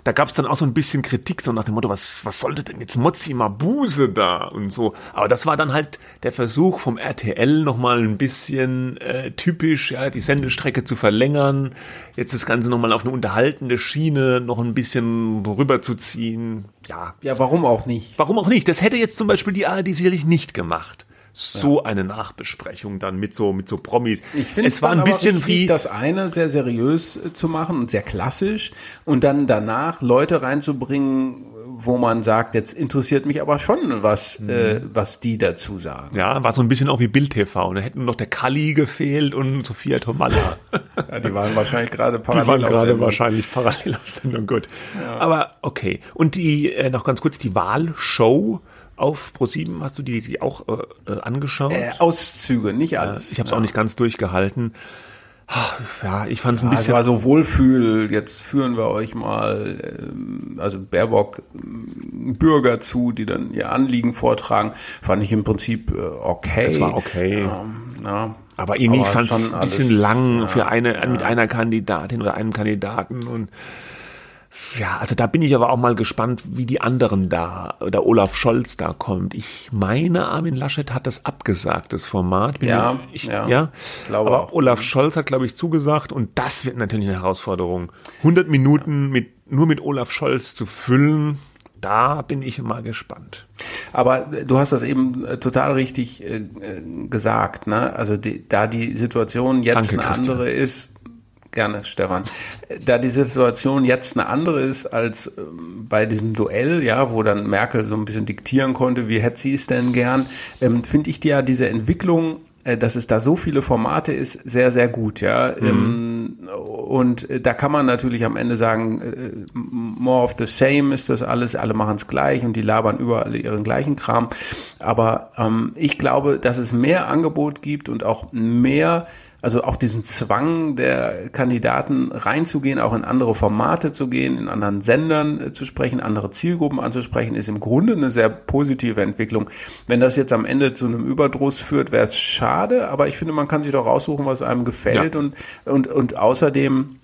da gab es dann auch so ein bisschen Kritik, so nach dem Motto, was, was sollte denn jetzt Mozzi Mabuse da und so. Aber das war dann halt der Versuch vom RTL nochmal ein bisschen äh, typisch, ja, die Sendestrecke zu verlängern, jetzt das Ganze nochmal auf eine unterhaltende Schiene noch ein bisschen rüberzuziehen. Ja.
Ja, warum auch nicht?
Warum auch nicht? Das hätte jetzt zum Beispiel die ARD sicherlich nicht gemacht so ja. eine Nachbesprechung dann mit so mit so Promis.
Ich finde es war ein bisschen wie das eine sehr seriös äh, zu machen und sehr klassisch und dann danach Leute reinzubringen, wo man sagt, jetzt interessiert mich aber schon, was, mhm. äh, was die dazu sagen.
Ja, war so ein bisschen auch wie Bild TV. Da hätten noch der Kalli gefehlt und Sophia Tomalla. (laughs)
ja, die waren wahrscheinlich gerade parallel.
Die waren gerade wahrscheinlich parallel auf Sendung, gut. Ja. Aber okay. Und die, äh, noch ganz kurz, die Wahlshow auf Pro7 hast du die, die auch äh, äh angeschaut? Äh,
Auszüge, nicht alles.
Ja, ich habe es ja. auch nicht ganz durchgehalten. Ja, ich fand es ein
ja,
bisschen.
Es war so Wohlfühl, jetzt führen wir euch mal, ähm, also Baerbock ähm, Bürger zu, die dann ihr Anliegen vortragen, fand ich im Prinzip äh, okay.
Es war okay. Ähm, ja. Aber irgendwie fand es ein bisschen lang ja, für eine, mit einer Kandidatin oder einem Kandidaten und ja, also da bin ich aber auch mal gespannt, wie die anderen da oder Olaf Scholz da kommt. Ich meine, Armin Laschet hat das abgesagt, das Format.
Bin ja,
ich, ja, ja. Glaube aber auch. Olaf Scholz hat, glaube ich, zugesagt und das wird natürlich eine Herausforderung. 100 Minuten mit, nur mit Olaf Scholz zu füllen, da bin ich mal gespannt.
Aber du hast das eben äh, total richtig äh, gesagt, ne? Also die, da die Situation jetzt Danke, eine Christian. andere ist, Gerne, Stefan. Da die Situation jetzt eine andere ist als ähm, bei diesem Duell, ja, wo dann Merkel so ein bisschen diktieren konnte, wie hätte sie es denn gern, ähm, finde ich ja diese Entwicklung äh, dass es da so viele Formate ist, sehr, sehr gut, ja. Mhm. Ähm, und äh, da kann man natürlich am Ende sagen, äh, more of the same ist das alles, alle machen es gleich und die labern überall ihren gleichen Kram. Aber ähm, ich glaube, dass es mehr Angebot gibt und auch mehr also auch diesen Zwang der Kandidaten reinzugehen, auch in andere Formate zu gehen, in anderen Sendern äh, zu sprechen, andere Zielgruppen anzusprechen, ist im Grunde eine sehr positive Entwicklung. Wenn das jetzt am Ende zu einem Überdruss führt, wäre es schade, aber ich finde, man kann sich doch raussuchen, was einem gefällt ja. und, und, und außerdem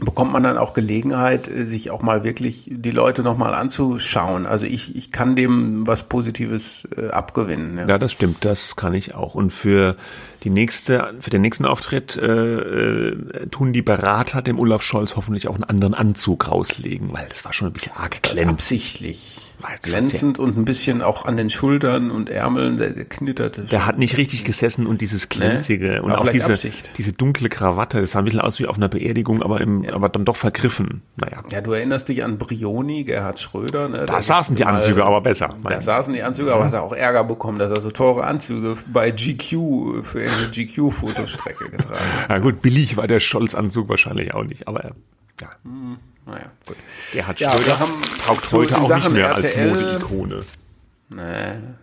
bekommt man dann auch Gelegenheit, äh, sich auch mal wirklich die Leute nochmal anzuschauen. Also ich, ich kann dem was Positives äh, abgewinnen.
Ja. ja. das stimmt, das kann ich auch. Und für die nächste, für den nächsten Auftritt äh, äh, tun die Berater dem Olaf Scholz hoffentlich auch einen anderen Anzug rauslegen, weil das war schon ein bisschen arg
klemmt. Absichtlich. glänzend und ein bisschen auch an den Schultern und Ärmeln, der, der knitterte.
Der hat nicht richtig gesessen und dieses glänzige
Nee,
und auch diese,
Absicht.
diese dunkle Krawatte, das sah ein bisschen aus wie auf einer Beerdigung, aber im, aber dann doch vergriffen. Naja.
Ja, du erinnerst dich an Brioni, Gerhard Schröder. Ne?
Da
Der
saßen die
mal-
Anzüge aber besser.
Da saßen die Anzüge, aber hat er auch Ärger bekommen, dass er so teure Anzüge bei GQ für eine GQ-Fotostrecke getragen.
Ja (laughs) gut, billig war der Scholz-Anzug wahrscheinlich auch nicht, aber ja.
Naja, gut.
Gerhard
Ja,
Schröder
wir haben
taugt
so
heute
in
auch nicht
Sachen
mehr als
RTL
Modeikone.
Nee,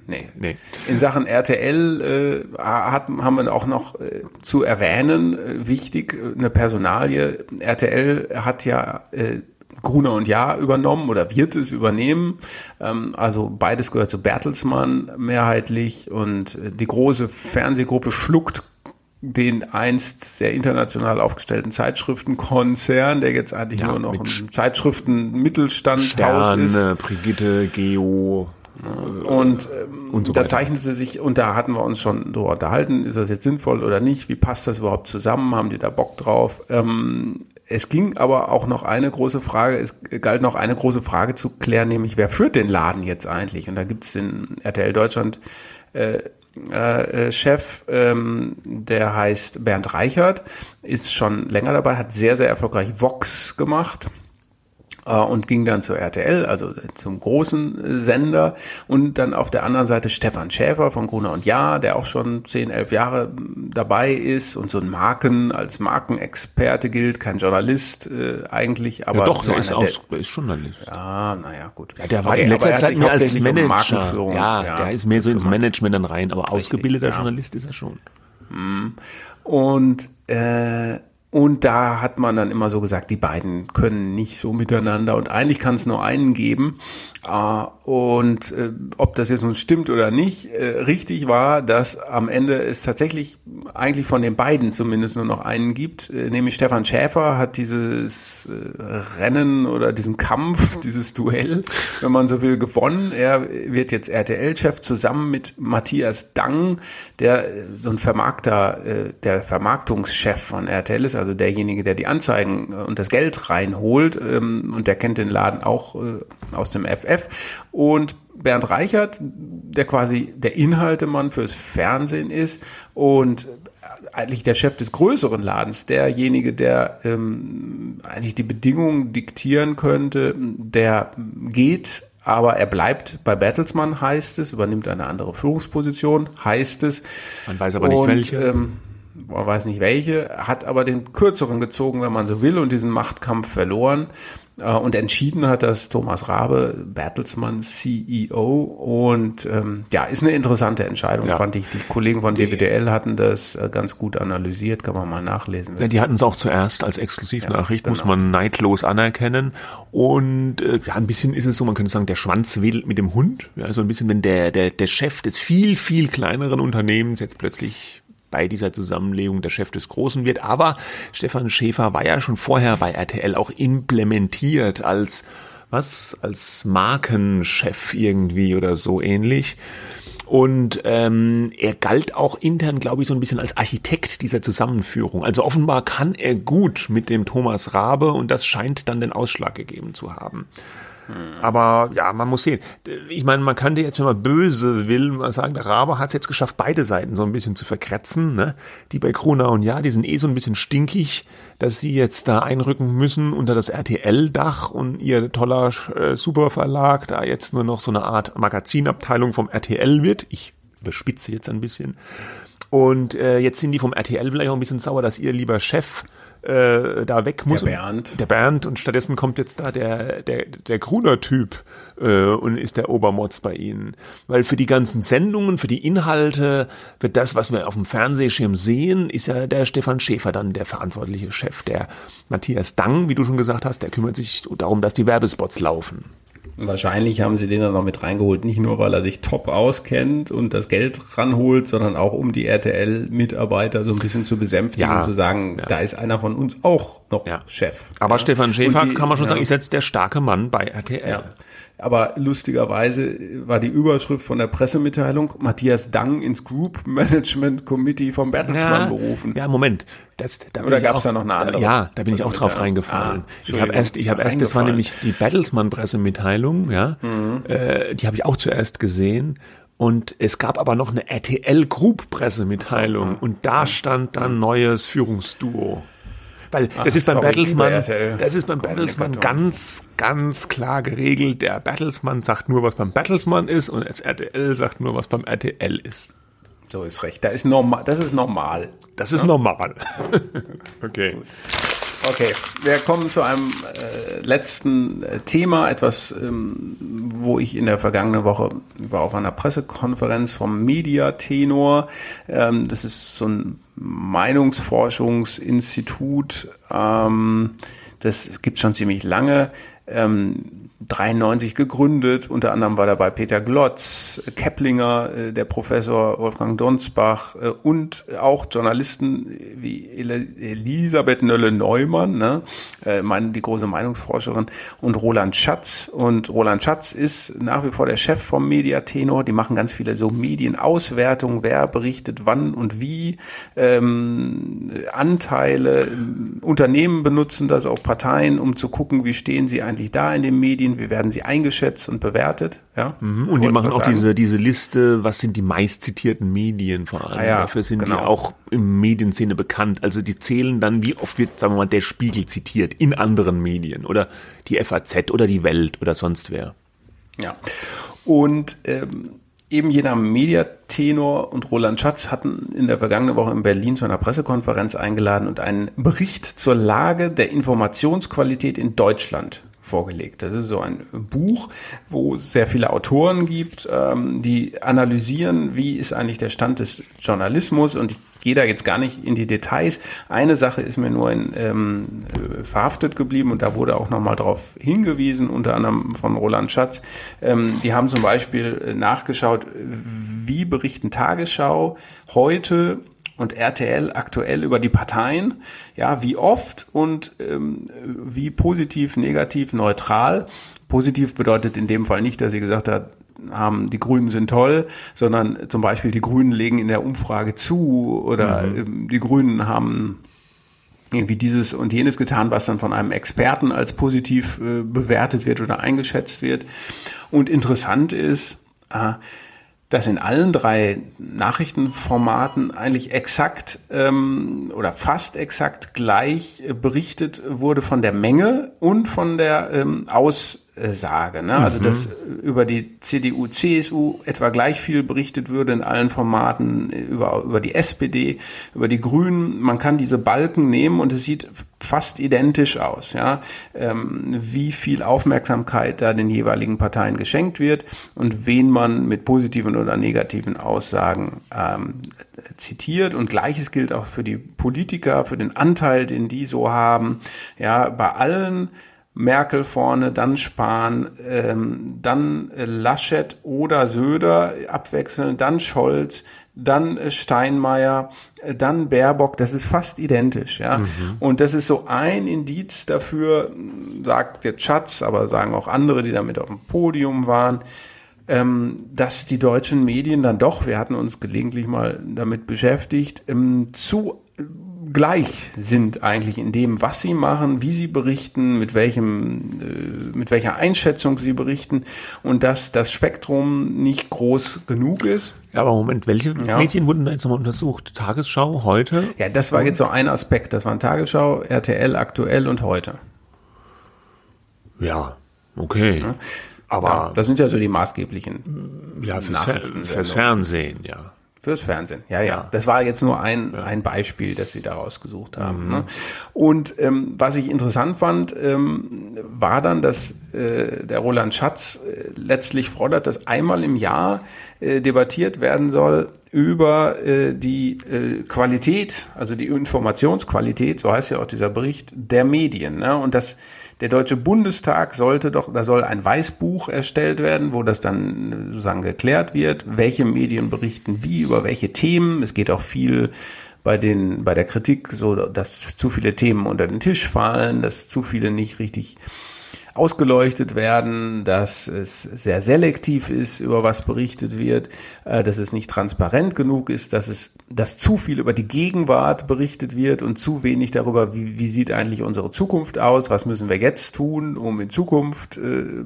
nee.
Nee.
In Sachen RTL äh, hat, haben wir auch noch äh, zu erwähnen, äh, wichtig, äh, eine Personalie. RTL hat ja äh, Gruner und Jahr übernommen oder wird es übernehmen. Ähm, also beides gehört zu Bertelsmann mehrheitlich und äh, die große Fernsehgruppe schluckt den einst sehr international aufgestellten Zeitschriftenkonzern, der jetzt eigentlich
Ja,
nur noch ein Zeitschriftenmittelstandhaus ist.
Sterne, Brigitte, Geo.
Und, ähm,
Und so
da zeichnete sich, und da hatten wir uns schon darüber unterhalten, ist das jetzt sinnvoll oder nicht? Wie passt das überhaupt zusammen? Haben die da Bock drauf? Ähm, es ging aber auch noch eine große Frage, es galt noch eine große Frage zu klären, nämlich wer führt den Laden jetzt eigentlich? Und da gibt es den RTL Deutschland äh, äh, Chef, ähm, der heißt Bernd Reichert, ist schon länger dabei, hat sehr, sehr erfolgreich Vox gemacht und ging dann zur RTL, also zum großen äh, Sender. Und dann auf der anderen Seite Stefan Schäfer von Gruner und Jahr, der auch schon 10, 11 Jahre m, dabei ist und so ein Marken als Markenexperte gilt, kein Journalist äh, eigentlich, aber
Ja doch,
so
der ist, aus, der ist Journalist.
Ah, naja, gut.
Ja, der war
Okay,
in letzter
er
Zeit mehr als
um
Manager.
Markenführung,
ja, der ist mehr so ins. Management dann rein, aber ausgebildeter
ja.
Journalist ist er schon.
Und, äh, und da hat man dann immer so gesagt, die beiden können nicht so miteinander und eigentlich kann es nur einen geben. Äh, und äh, ob das jetzt nun stimmt oder nicht, äh, richtig war, dass am Ende es tatsächlich eigentlich von den beiden zumindest nur noch einen gibt, äh, nämlich Stefan Schäfer hat dieses Rennen oder diesen Kampf, (laughs) dieses Duell, wenn man so will, gewonnen. Er wird jetzt RTL-Chef zusammen mit Matthias Dang, der so ein Vermarkter, der Vermarktungschef von RTL ist, also derjenige, der die Anzeigen äh, und das Geld reinholt ähm, und der kennt den Laden auch äh, aus dem FF. Und Bernd Reichert, der quasi der Inhaltemann fürs Fernsehen ist und eigentlich der Chef des größeren Ladens, derjenige, der ähm, eigentlich die Bedingungen diktieren könnte, der geht, aber er bleibt bei Bertelsmann, heißt es, übernimmt eine andere Führungsposition, heißt es.
Man weiß aber nicht,
Und,
welche.
Ähm, man weiß nicht welche, hat aber den kürzeren gezogen, wenn man so will, und diesen Machtkampf verloren. Äh, Und entschieden hat das Thomas Rabe, Bertelsmann CEO. Und ähm, ja, ist eine interessante Entscheidung,
Ja.
fand ich. Die Kollegen von DWDL hatten das äh, ganz gut analysiert, kann man mal nachlesen.
Ja, die hatten es auch zuerst als Exklusivnachricht,
Ja,
muss
genau.
man neidlos anerkennen. Und äh, ja, ein bisschen ist es so, man könnte sagen, der Schwanz wedelt mit dem Hund. Ja, so ein bisschen, wenn der, der, der Chef des viel, viel kleineren Unternehmens jetzt plötzlich bei dieser Zusammenlegung der Chef des Großen wird. Aber Stefan Schäfer war ja schon vorher bei RTL auch implementiert als was als Markenchef irgendwie oder so ähnlich. Und ähm, er galt auch intern, glaube ich, so ein bisschen als Architekt dieser Zusammenführung. Also offenbar kann er gut mit dem Thomas Rabe und das scheint dann den Ausschlag gegeben zu haben. Aber ja, man muss sehen. Ich meine, man könnte jetzt, wenn man böse will, mal sagen, der Rabe hat es jetzt geschafft, beide Seiten so ein bisschen zu verkratzen. Ne? Die bei Krona und Ja, die sind eh so ein bisschen stinkig, dass sie jetzt da einrücken müssen unter das RTL-Dach und ihr toller äh, Superverlag da jetzt nur noch so eine Art Magazinabteilung vom RTL wird. Ich überspitze jetzt ein bisschen. Und äh, jetzt sind die vom RTL vielleicht auch ein bisschen sauer, dass ihr lieber Chef äh, da weg muss.
Der Bernd.
Der Bernd und stattdessen kommt jetzt da der, der, der Gruner-Typ äh, und ist der Obermotz bei ihnen. Weil für die ganzen Sendungen, für die Inhalte, für das, was wir auf dem Fernsehschirm sehen, ist ja der Stefan Schäfer dann der verantwortliche Chef. Der Matthias Dang, wie du schon gesagt hast, der kümmert sich darum, dass die Werbespots laufen.
Wahrscheinlich haben sie den dann noch mit reingeholt, nicht nur, weil er sich top auskennt und das Geld ranholt, sondern auch um die RTL-Mitarbeiter so ein bisschen zu besänftigen
Ja,
und zu sagen,
ja.
da ist einer von uns auch noch
Ja.
Chef.
Aber. Stefan Schäfer,
die-
kann man schon sagen, ist jetzt der starke Mann bei RTL.
Aber lustigerweise war die Überschrift von der Pressemitteilung Matthias Dang ins Group Management Committee vom Bertelsmann
ja,
berufen.
Ja, Moment. Das, da
Oder gab's
auch-
da noch eine andere?
Ja, da bin ich auch drauf reingefallen.
Ah,
ich habe erst, ich habe erst, das war nämlich die Bertelsmann Pressemitteilung, ja.
Mhm.
Äh, die habe ich auch zuerst gesehen. Und es gab aber noch eine RTL Group Pressemitteilung und da stand dann neues Führungsduo. Weil das ist beim
sorry, RTL
das ist beim
Kommunikatoren.
ganz, ganz klar geregelt. Der Bertelsmann sagt nur, was beim Bertelsmann ist und das RTL sagt nur, was beim RTL ist.
So ist recht. Da ist normal, das ist normal.
Das ist normal. (laughs) okay.
Okay, wir kommen zu einem äh, letzten äh, Thema, etwas, ähm, wo ich in der vergangenen Woche war auf einer Pressekonferenz vom Mediatenor. Ähm, das ist so ein Meinungsforschungsinstitut. Ähm, das gibt schon ziemlich lange. Ähm, 93 gegründet, unter anderem war dabei Peter Glotz, Keplinger, äh, der Professor Wolfgang Donsbach äh, und auch Journalisten wie Elisabeth Nölle-Neumann, ne? äh, die große Meinungsforscherin, und Roland Schatz. Und Roland Schatz ist nach wie vor der Chef vom Mediatenor. Die machen ganz viele so Medienauswertungen, wer berichtet wann und wie, ähm, Anteile, Unternehmen benutzen das, auch Parteien, um zu gucken, wie stehen sie eigentlich da in den Medien, wie werden sie eingeschätzt und bewertet. Ja?
Mhm. Und die machen auch
sagen?
diese, diese Liste, was sind die meistzitierten Medien vor allem.
Ah ja,
Dafür sind
genau.
die auch im Medienszene bekannt. Also die zählen dann, wie oft wird, sagen wir mal, der Spiegel zitiert in anderen Medien oder die FAZ oder die Welt oder sonst wer.
Ja. Und ähm, eben jener Mediatenor und Roland Schatz hatten in der vergangenen Woche in Berlin zu einer Pressekonferenz eingeladen und einen Bericht zur Lage der Informationsqualität in Deutschland vorgelegt. Das ist so ein Buch, wo es sehr viele Autoren gibt, ähm, die analysieren, wie ist eigentlich der Stand des Journalismus und ich gehe da jetzt gar nicht in die Details. Eine Sache ist mir nur in, ähm, äh, verhaftet geblieben und da wurde auch nochmal darauf hingewiesen, unter anderem von Roland Schatz. Ähm, die haben zum Beispiel äh, nachgeschaut, wie berichten Tagesschau heute und RTL aktuell über die Parteien, ja, wie oft und ähm, wie positiv, negativ, neutral. Positiv bedeutet in dem Fall nicht, dass sie gesagt hat, haben, die Grünen sind toll, sondern zum Beispiel die Grünen legen in der Umfrage zu oder ähm, die Grünen haben irgendwie dieses und jenes getan, was dann von einem Experten als positiv äh, bewertet wird oder eingeschätzt wird. Und interessant ist, äh, dass in allen drei Nachrichtenformaten eigentlich exakt ähm, oder fast exakt gleich berichtet wurde von der Menge und von der ähm, Aussage. Ne? Also dass über die CDU, CSU etwa gleich viel berichtet würde in allen Formaten, äh, über, über die SPD, über die Grünen. Man kann diese Balken nehmen und es sieht fast identisch aus, ja, ähm, wie viel Aufmerksamkeit da den jeweiligen Parteien geschenkt wird und wen man mit positiven oder negativen Aussagen ähm, zitiert. Und gleiches gilt auch für die Politiker, für den Anteil, den die so haben. Ja, bei allen Merkel vorne, dann Spahn, ähm, dann äh, Laschet oder Söder abwechselnd, dann Scholz, dann äh, Steinmeier, äh, dann Baerbock, das ist fast identisch, ja. Und das ist so ein Indiz dafür, sagt jetzt Schatz, aber sagen auch andere, die damit auf dem Podium waren, ähm, dass die deutschen Medien dann doch, wir hatten uns gelegentlich mal damit beschäftigt, ähm, zu gleich sind eigentlich in dem, was sie machen, wie sie berichten, mit welchem, äh, mit welcher Einschätzung sie berichten und dass das Spektrum nicht groß genug ist.
Ja, aber Moment, welche
Ja.
Medien wurden da jetzt nochmal untersucht? Tagesschau, heute?
Ja, das war jetzt so ein Aspekt. Das waren Tagesschau, RTL, aktuell und heute.
Ja, okay. Aber
Ja, das sind ja so die maßgeblichen
ja, fürs, Fer fürs Fernsehen, ja.
Fürs Fernsehen, ja, ja.
Ja.
Das war jetzt nur ein, ein Beispiel, das Sie da rausgesucht haben. Ne? Und ähm, was ich interessant fand, ähm, war dann, dass äh, der Roland Schatz äh, letztlich fordert, dass einmal im Jahr äh, debattiert werden soll über äh, die äh, Qualität, also die Informationsqualität, so heißt ja auch dieser Bericht, der Medien. Ne? Und das der Deutsche Bundestag sollte doch, da soll ein Weißbuch erstellt werden, wo das dann sozusagen geklärt wird, welche Medien berichten wie, über welche Themen. Es geht auch viel bei den, bei der Kritik so, dass zu viele Themen unter den Tisch fallen, dass zu viele nicht richtig ausgeleuchtet werden, dass es sehr selektiv ist, über was berichtet wird, äh, dass es nicht transparent genug ist, dass es, dass zu viel über die Gegenwart berichtet wird und zu wenig darüber, wie, wie sieht eigentlich unsere Zukunft aus, was müssen wir jetzt tun, um in Zukunft äh,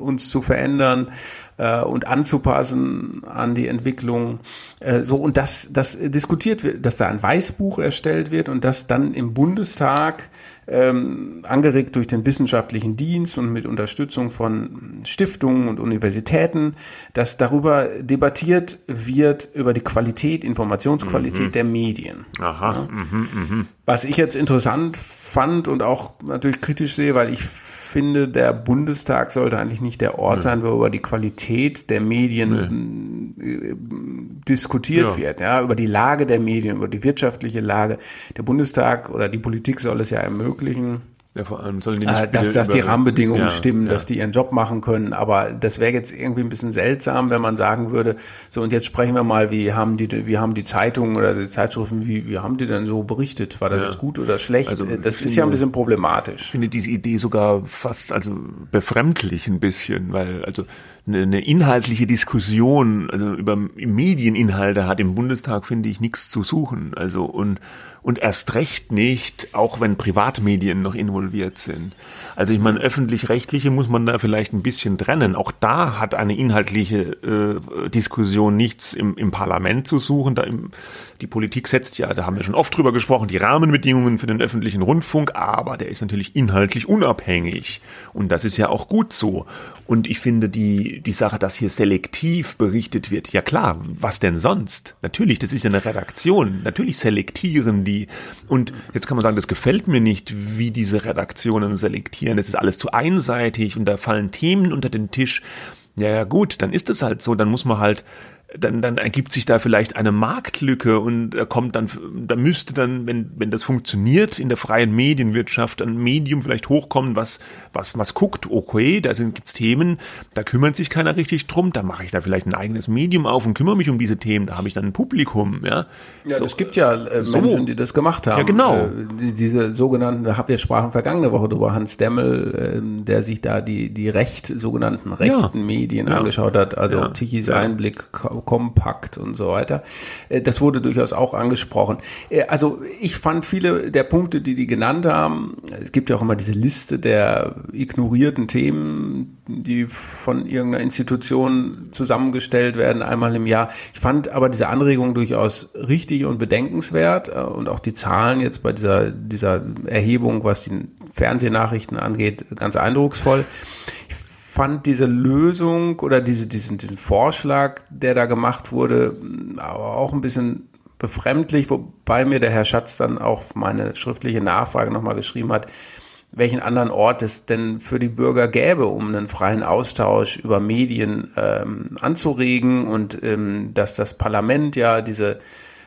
uns zu verändern äh, und anzupassen an die Entwicklung. Äh, so und das, das diskutiert wird, dass da ein Weißbuch erstellt wird und das dann im Bundestag ähm, angeregt durch den wissenschaftlichen Dienst und mit Unterstützung von Stiftungen und Universitäten, dass darüber debattiert wird über die Qualität, Informationsqualität mhm. der Medien.
Aha. Ja. Mhm, mh.
Was ich jetzt interessant fand und auch natürlich kritisch sehe, weil ich finde, der Bundestag sollte eigentlich nicht der Ort nee. sein, wo über die Qualität der Medien nee. Äh, diskutiert ja. wird, ja, über die Lage der Medien, über die wirtschaftliche Lage. Der Bundestag oder die Politik soll es ja ermöglichen,
ja, vor allem sollen
die nicht äh, dass, dass die Rahmenbedingungen ja, stimmen, ja. dass die ihren Job machen können. Aber das wäre jetzt irgendwie ein bisschen seltsam, wenn man sagen würde, so und jetzt sprechen wir mal, wie haben die, wie haben die Zeitungen oder die Zeitschriften, wie, wie haben die denn so berichtet? War das ja. jetzt gut oder schlecht? Also, das ist ja ein bisschen problematisch.
Ich finde diese Idee sogar fast also befremdlich ein bisschen, weil also eine, eine inhaltliche Diskussion also über Medieninhalte hat im Bundestag finde ich nichts zu suchen. Also und und erst recht nicht, auch wenn Privatmedien noch involviert sind. Also ich meine, öffentlich-rechtliche muss man da vielleicht ein bisschen trennen. Auch da hat eine inhaltliche äh, Diskussion nichts im, im Parlament zu suchen. Da im, die Politik setzt ja, da haben wir schon oft drüber gesprochen, die Rahmenbedingungen für den öffentlichen Rundfunk, aber der ist natürlich inhaltlich unabhängig. Und das ist ja auch gut so. Und ich finde die, die Sache, dass hier selektiv berichtet wird, ja klar, was denn sonst? Natürlich, das ist ja eine Redaktion. Natürlich selektieren die. Und jetzt kann man sagen, das gefällt mir nicht, wie diese Redaktionen selektieren. Das ist alles zu einseitig und da fallen Themen unter den Tisch. Ja, ja, gut, dann ist es halt so. Dann muss man halt dann, dann ergibt sich da vielleicht eine Marktlücke und da kommt dann, da müsste dann, wenn, wenn das funktioniert in der freien Medienwirtschaft, ein Medium vielleicht hochkommen, was, was, was guckt, okay, da sind, gibt's Themen, da kümmert sich keiner richtig drum, da mache ich da vielleicht ein eigenes Medium auf und kümmere mich um diese Themen, da habe ich dann ein Publikum, ja.
Ja, so, es gibt ja äh, Menschen, so. die das gemacht haben.
Ja, genau. Äh,
die, diese sogenannten, da habt ihr sprachen vergangene Woche drüber, Hans Demmel, äh, der sich da die, die recht, sogenannten rechten ja. Medien ja. angeschaut hat, also ja. Tichys Einblick, kompakt und so weiter. Äh, das wurde durchaus auch angesprochen. Äh, also ich fand viele der Punkte, die die genannt haben, es gibt ja auch immer diese Liste der ignorierten Themen, die von irgendeiner Institution zusammengestellt werden, einmal im Jahr. Ich fand aber diese Anregung durchaus richtig und bedenkenswert äh, und auch die Zahlen jetzt bei dieser, dieser Erhebung, was die Fernsehnachrichten angeht, ganz eindrucksvoll fand diese Lösung oder diese, diesen, diesen Vorschlag, der da gemacht wurde, aber auch ein bisschen befremdlich, wobei mir der Herr Schatz dann auch meine schriftliche Nachfrage nochmal geschrieben hat, welchen anderen Ort es denn für die Bürger gäbe, um einen freien Austausch über Medien ähm, anzuregen und ähm, dass das Parlament ja diese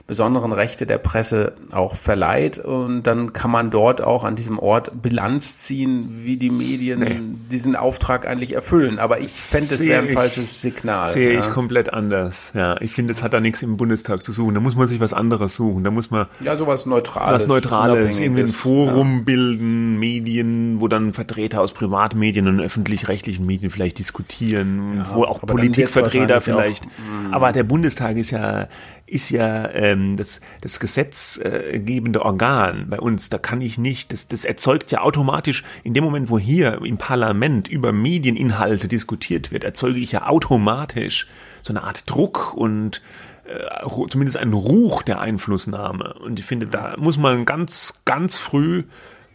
besonderen Rechte der Presse auch verleiht. Und dann kann man dort auch an diesem Ort Bilanz ziehen, wie die Medien nee. diesen Auftrag eigentlich erfüllen. Aber ich fände, es wäre ein falsches Signal.
Sehe ja. ich komplett anders. Ja, ich finde, es hat da nichts im Bundestag zu suchen. Da muss man sich was anderes suchen. Da muss man
ja sowas Neutrales,
was Neutrales, irgendwie ein Forum ja. bilden, Medien, wo dann Vertreter aus Privatmedien und öffentlich-rechtlichen Medien vielleicht diskutieren, ja, wo auch Politikvertreter vielleicht. Auch, mm. aber der Bundestag ist ja ist ja ähm, das, das gesetzgebende Organ bei uns. Da kann ich nicht, das, das erzeugt ja automatisch, in dem Moment, wo hier im Parlament über Medieninhalte diskutiert wird, erzeuge ich ja automatisch so eine Art Druck und äh, zumindest einen Ruch der Einflussnahme. Und ich finde, da muss man ganz, ganz früh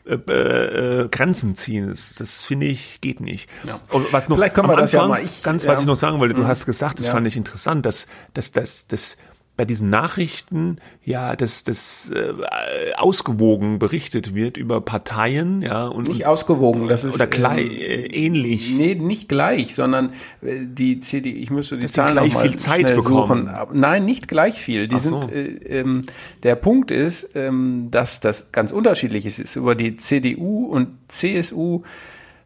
äh, äh, Grenzen ziehen. Das, das finde ich geht nicht.
Ja. Und was noch Vielleicht können wir
das
Anfang,
ja mal. Ich, ganz, ja. was ich noch sagen wollte, du mhm. hast gesagt, das ja. fand ich interessant, dass, dass, dass, dass bei diesen Nachrichten ja das das äh, ausgewogen berichtet wird über Parteien ja und
nicht ausgewogen das ist
oder gleich ähm, äh, ähnlich
nee nicht gleich sondern äh, die CD ich müsste die
Dass Zahlen gleich viel Zeit bekommen suchen.
nein nicht gleich viel die Ach sind so. äh, ähm, der Punkt ist ähm, dass das ganz unterschiedlich ist, ist über die CDU und CSU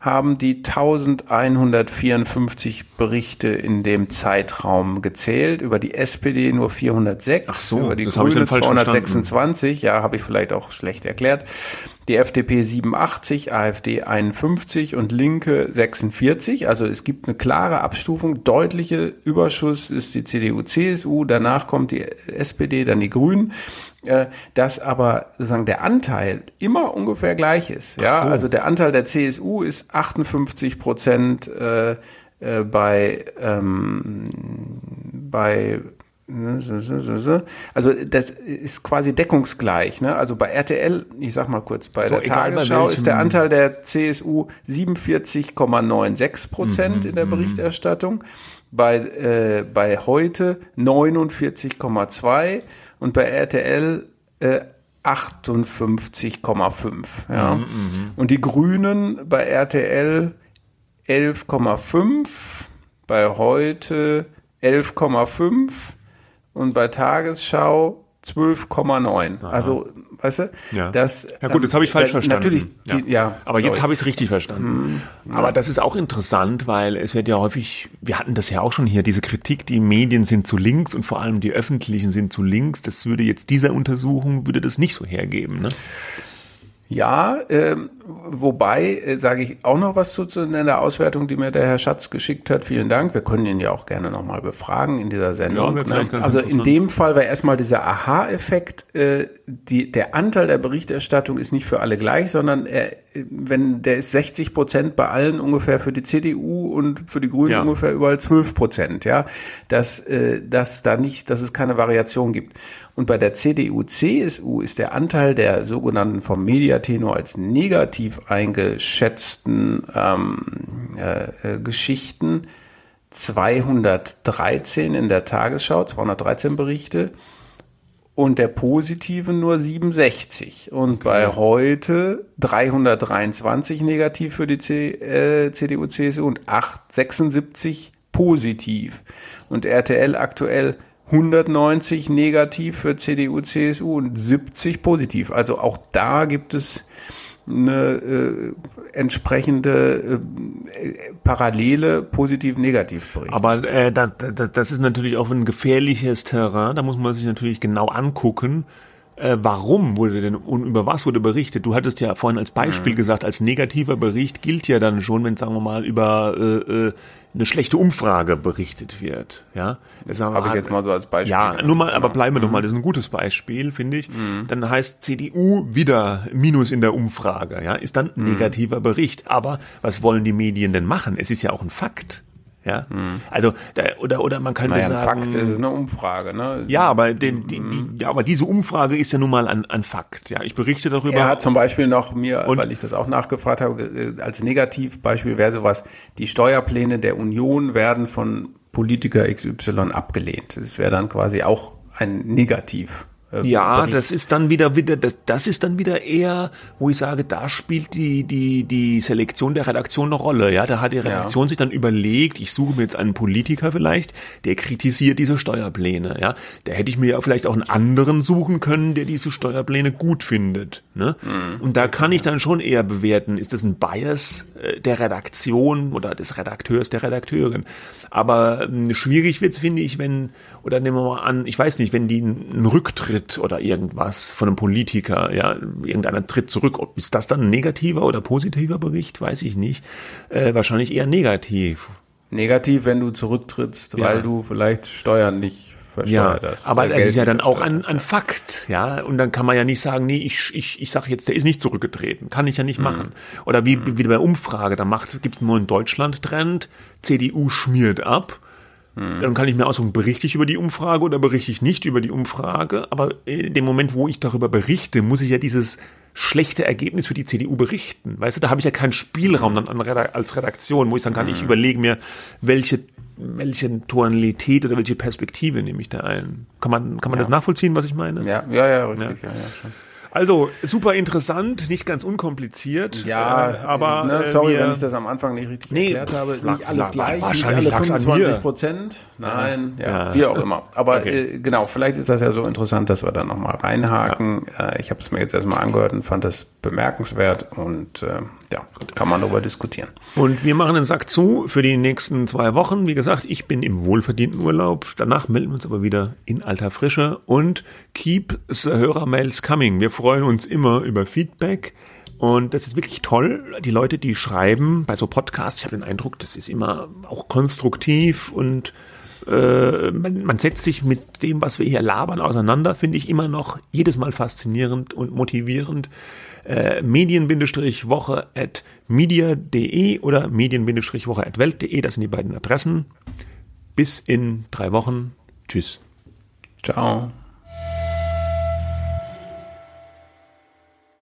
haben die 1154 Berichte in dem Zeitraum gezählt, über die SPD nur 406,
Ach so,
über die Grüne 226, ja, habe ich vielleicht auch schlecht erklärt. Die FDP 87, AfD 51 und Linke 46. Also es gibt eine klare Abstufung. Deutliche Überschuss ist die CDU, CSU, danach kommt die SPD, dann die Grünen. Äh, dass aber sozusagen der Anteil immer ungefähr gleich ist. Ja,
so.
also der Anteil der CSU ist 58 Prozent äh, äh, bei ähm, bei also das ist quasi deckungsgleich. Ne? Also bei RTL, ich sag mal kurz, bei
So,
der
bei
Tagesschau
welchem-
ist der Anteil der CSU 47,96 Prozent in der Berichterstattung. Bei, äh, bei heute 49,2 und bei RTL äh, 58,5. Ja. Und die Grünen bei RTL 11,5, bei heute 11,5 und bei Tagesschau 12,9. Also, weißt du,
Ja.
das.
Ja gut, das habe ich
ähm,
falsch
da-
verstanden.
Natürlich, die, ja.
Aber jetzt
sorry.
habe ich es richtig verstanden. Aber das ist auch interessant, weil es wird ja häufig, wir hatten das ja auch schon hier, diese Kritik, die Medien sind zu links und vor allem die öffentlichen sind zu links. Das würde jetzt dieser Untersuchung, würde das nicht so hergeben. Ne?
Ja, ähm, wobei, äh, sage ich auch noch was zu, zu in der Auswertung, die mir der Herr Schatz geschickt hat. Vielen Dank. Wir können ihn ja auch gerne nochmal befragen in dieser Sendung.
Ja,
ne? Also in dem Fall war erstmal dieser Aha-Effekt, äh, die, der Anteil der Berichterstattung ist nicht für alle gleich, sondern er, wenn der ist 60 Prozent bei allen ungefähr für die CDU und für die Grünen
Ja.
ungefähr überall 12 Prozent, ja, dass, äh, dass da nicht, dass es keine Variation gibt. Und bei der CDU, CSU ist der Anteil der sogenannten vom Mediatenor als negativ eingeschätzten ähm, äh, äh, Geschichten 213 in der Tagesschau, 213 Berichte und der positiven nur 67. Und bei heute 323 negativ für die C, äh, CDU, CSU und 8, 76 positiv. Und RTL aktuell 190 negativ für CDU, CSU und 70 positiv. Also auch da gibt es eine äh, entsprechende äh, parallele positiv-negativ-Bericht.
Aber äh, da, da, das ist natürlich auch ein gefährliches Terrain. Da muss man sich natürlich genau angucken, äh, warum wurde denn und über was wurde berichtet. Du hattest ja vorhin als Beispiel gesagt, als negativer Bericht gilt ja dann schon, wenn sagen wir mal über äh, äh, eine schlechte Umfrage berichtet wird. Ja,
Habe ich jetzt mal so als Beispiel
Ja, nur mal, aber
Genau.
bleiben wir doch mal. Das ist ein gutes Beispiel, finde ich. Dann heißt CDU wieder Minus in der Umfrage. Ja, ist dann ein negativer Bericht. Aber was wollen die Medien denn machen? Es ist ja auch ein Fakt. Ja, also da, oder oder man könnte
Naja,
sagen,
Fakt, es ist eine Umfrage. Ne?
ja, aber den, die, die, ja, aber diese Umfrage ist ja nun mal ein, ein Fakt. Ja, ich berichte darüber.
Er hat zum Beispiel noch mir,
Und?
weil ich das auch nachgefragt habe, äh, als Negativbeispiel wäre sowas, die Steuerpläne der Union werden von Politiker XY abgelehnt. Das wäre dann quasi auch ein Negativ. Äh,
Ja,
Bericht.
das ist dann wieder wieder das das ist dann wieder eher, wo ich sage, da spielt die die die Selektion der Redaktion eine Rolle. Ja, da hat die Redaktion sich dann überlegt, ich suche mir jetzt einen Politiker vielleicht, der kritisiert diese Steuerpläne. Ja, da hätte ich mir ja vielleicht auch einen anderen suchen können, der diese Steuerpläne gut findet. Ne? Und da kann ich dann schon eher bewerten, ist das ein Bias äh, der Redaktion oder des Redakteurs der Redakteurin. Aber ähm, schwierig wird's finde ich, wenn oder nehmen wir mal an, ich weiß nicht, wenn die einen Rücktritt oder irgendwas von einem Politiker, ja, irgendeiner tritt zurück, ist das dann ein negativer oder positiver Bericht, weiß ich nicht. Äh, wahrscheinlich eher negativ.
Negativ, wenn du zurücktrittst,
Ja.
weil du vielleicht Steuern nicht
Ja,
versteuert hast.
aber
oder
das ist ja dann auch ein, ein
ja.
Fakt, ja. Und dann kann man ja nicht sagen, nee, ich, ich, ich sage jetzt, der ist nicht zurückgetreten. Kann ich ja
Mhm.
nicht machen. Oder wie, wie bei Umfrage, da macht, gibt's einen neuen Deutschland-Trend, CDU schmiert ab.
Mhm.
Dann kann ich mir aussuchen, berichte ich über die Umfrage oder berichte ich nicht über die Umfrage. Aber in dem Moment, wo ich darüber berichte, muss ich ja dieses schlechte Ergebnis für die CDU berichten. Weißt du, da habe ich ja keinen Spielraum dann an Redak- als Redaktion, wo ich sagen kann,
Mhm.
ich überlege mir, welche welche Tonalität oder welche Perspektive nehme ich da ein? Kann man, kann man das nachvollziehen, was ich meine?
Ja, ja, ja, richtig, ja, ja, schon.
Also, super interessant, nicht ganz unkompliziert.
Ja,
äh, aber
ne,
äh,
sorry,
wir-
wenn ich das am Anfang nicht richtig
Nee,
erklärt habe.
lag-
Nicht alles
lag-
gleich,
wahrscheinlich
nicht alle
lag's an
25
mir.
Prozent. Nein, ja,
Ja.
wie auch immer. Aber
Okay.
äh, genau, vielleicht ist das ja so interessant, dass wir da nochmal reinhaken. Äh, ich habe es mir jetzt erstmal angehört und fand das bemerkenswert und äh, ja, kann man darüber diskutieren.
Und wir machen den Sack zu für die nächsten zwei Wochen. Wie gesagt, ich bin im wohlverdienten Urlaub. Danach melden wir uns aber wieder in alter Frische und keep the Hörermails coming. Wir freuen uns immer über Feedback. Und das ist wirklich toll. Die Leute, die schreiben bei so Podcasts, ich habe den Eindruck, das ist immer auch konstruktiv und äh, man, man setzt sich mit dem, was wir hier labern, auseinander, finde ich immer noch jedes Mal faszinierend und motivierend. Äh, medien-woche at media.de oder medien-woche at welt.de, das sind die beiden Adressen. Bis in drei Wochen. Tschüss.
Ciao.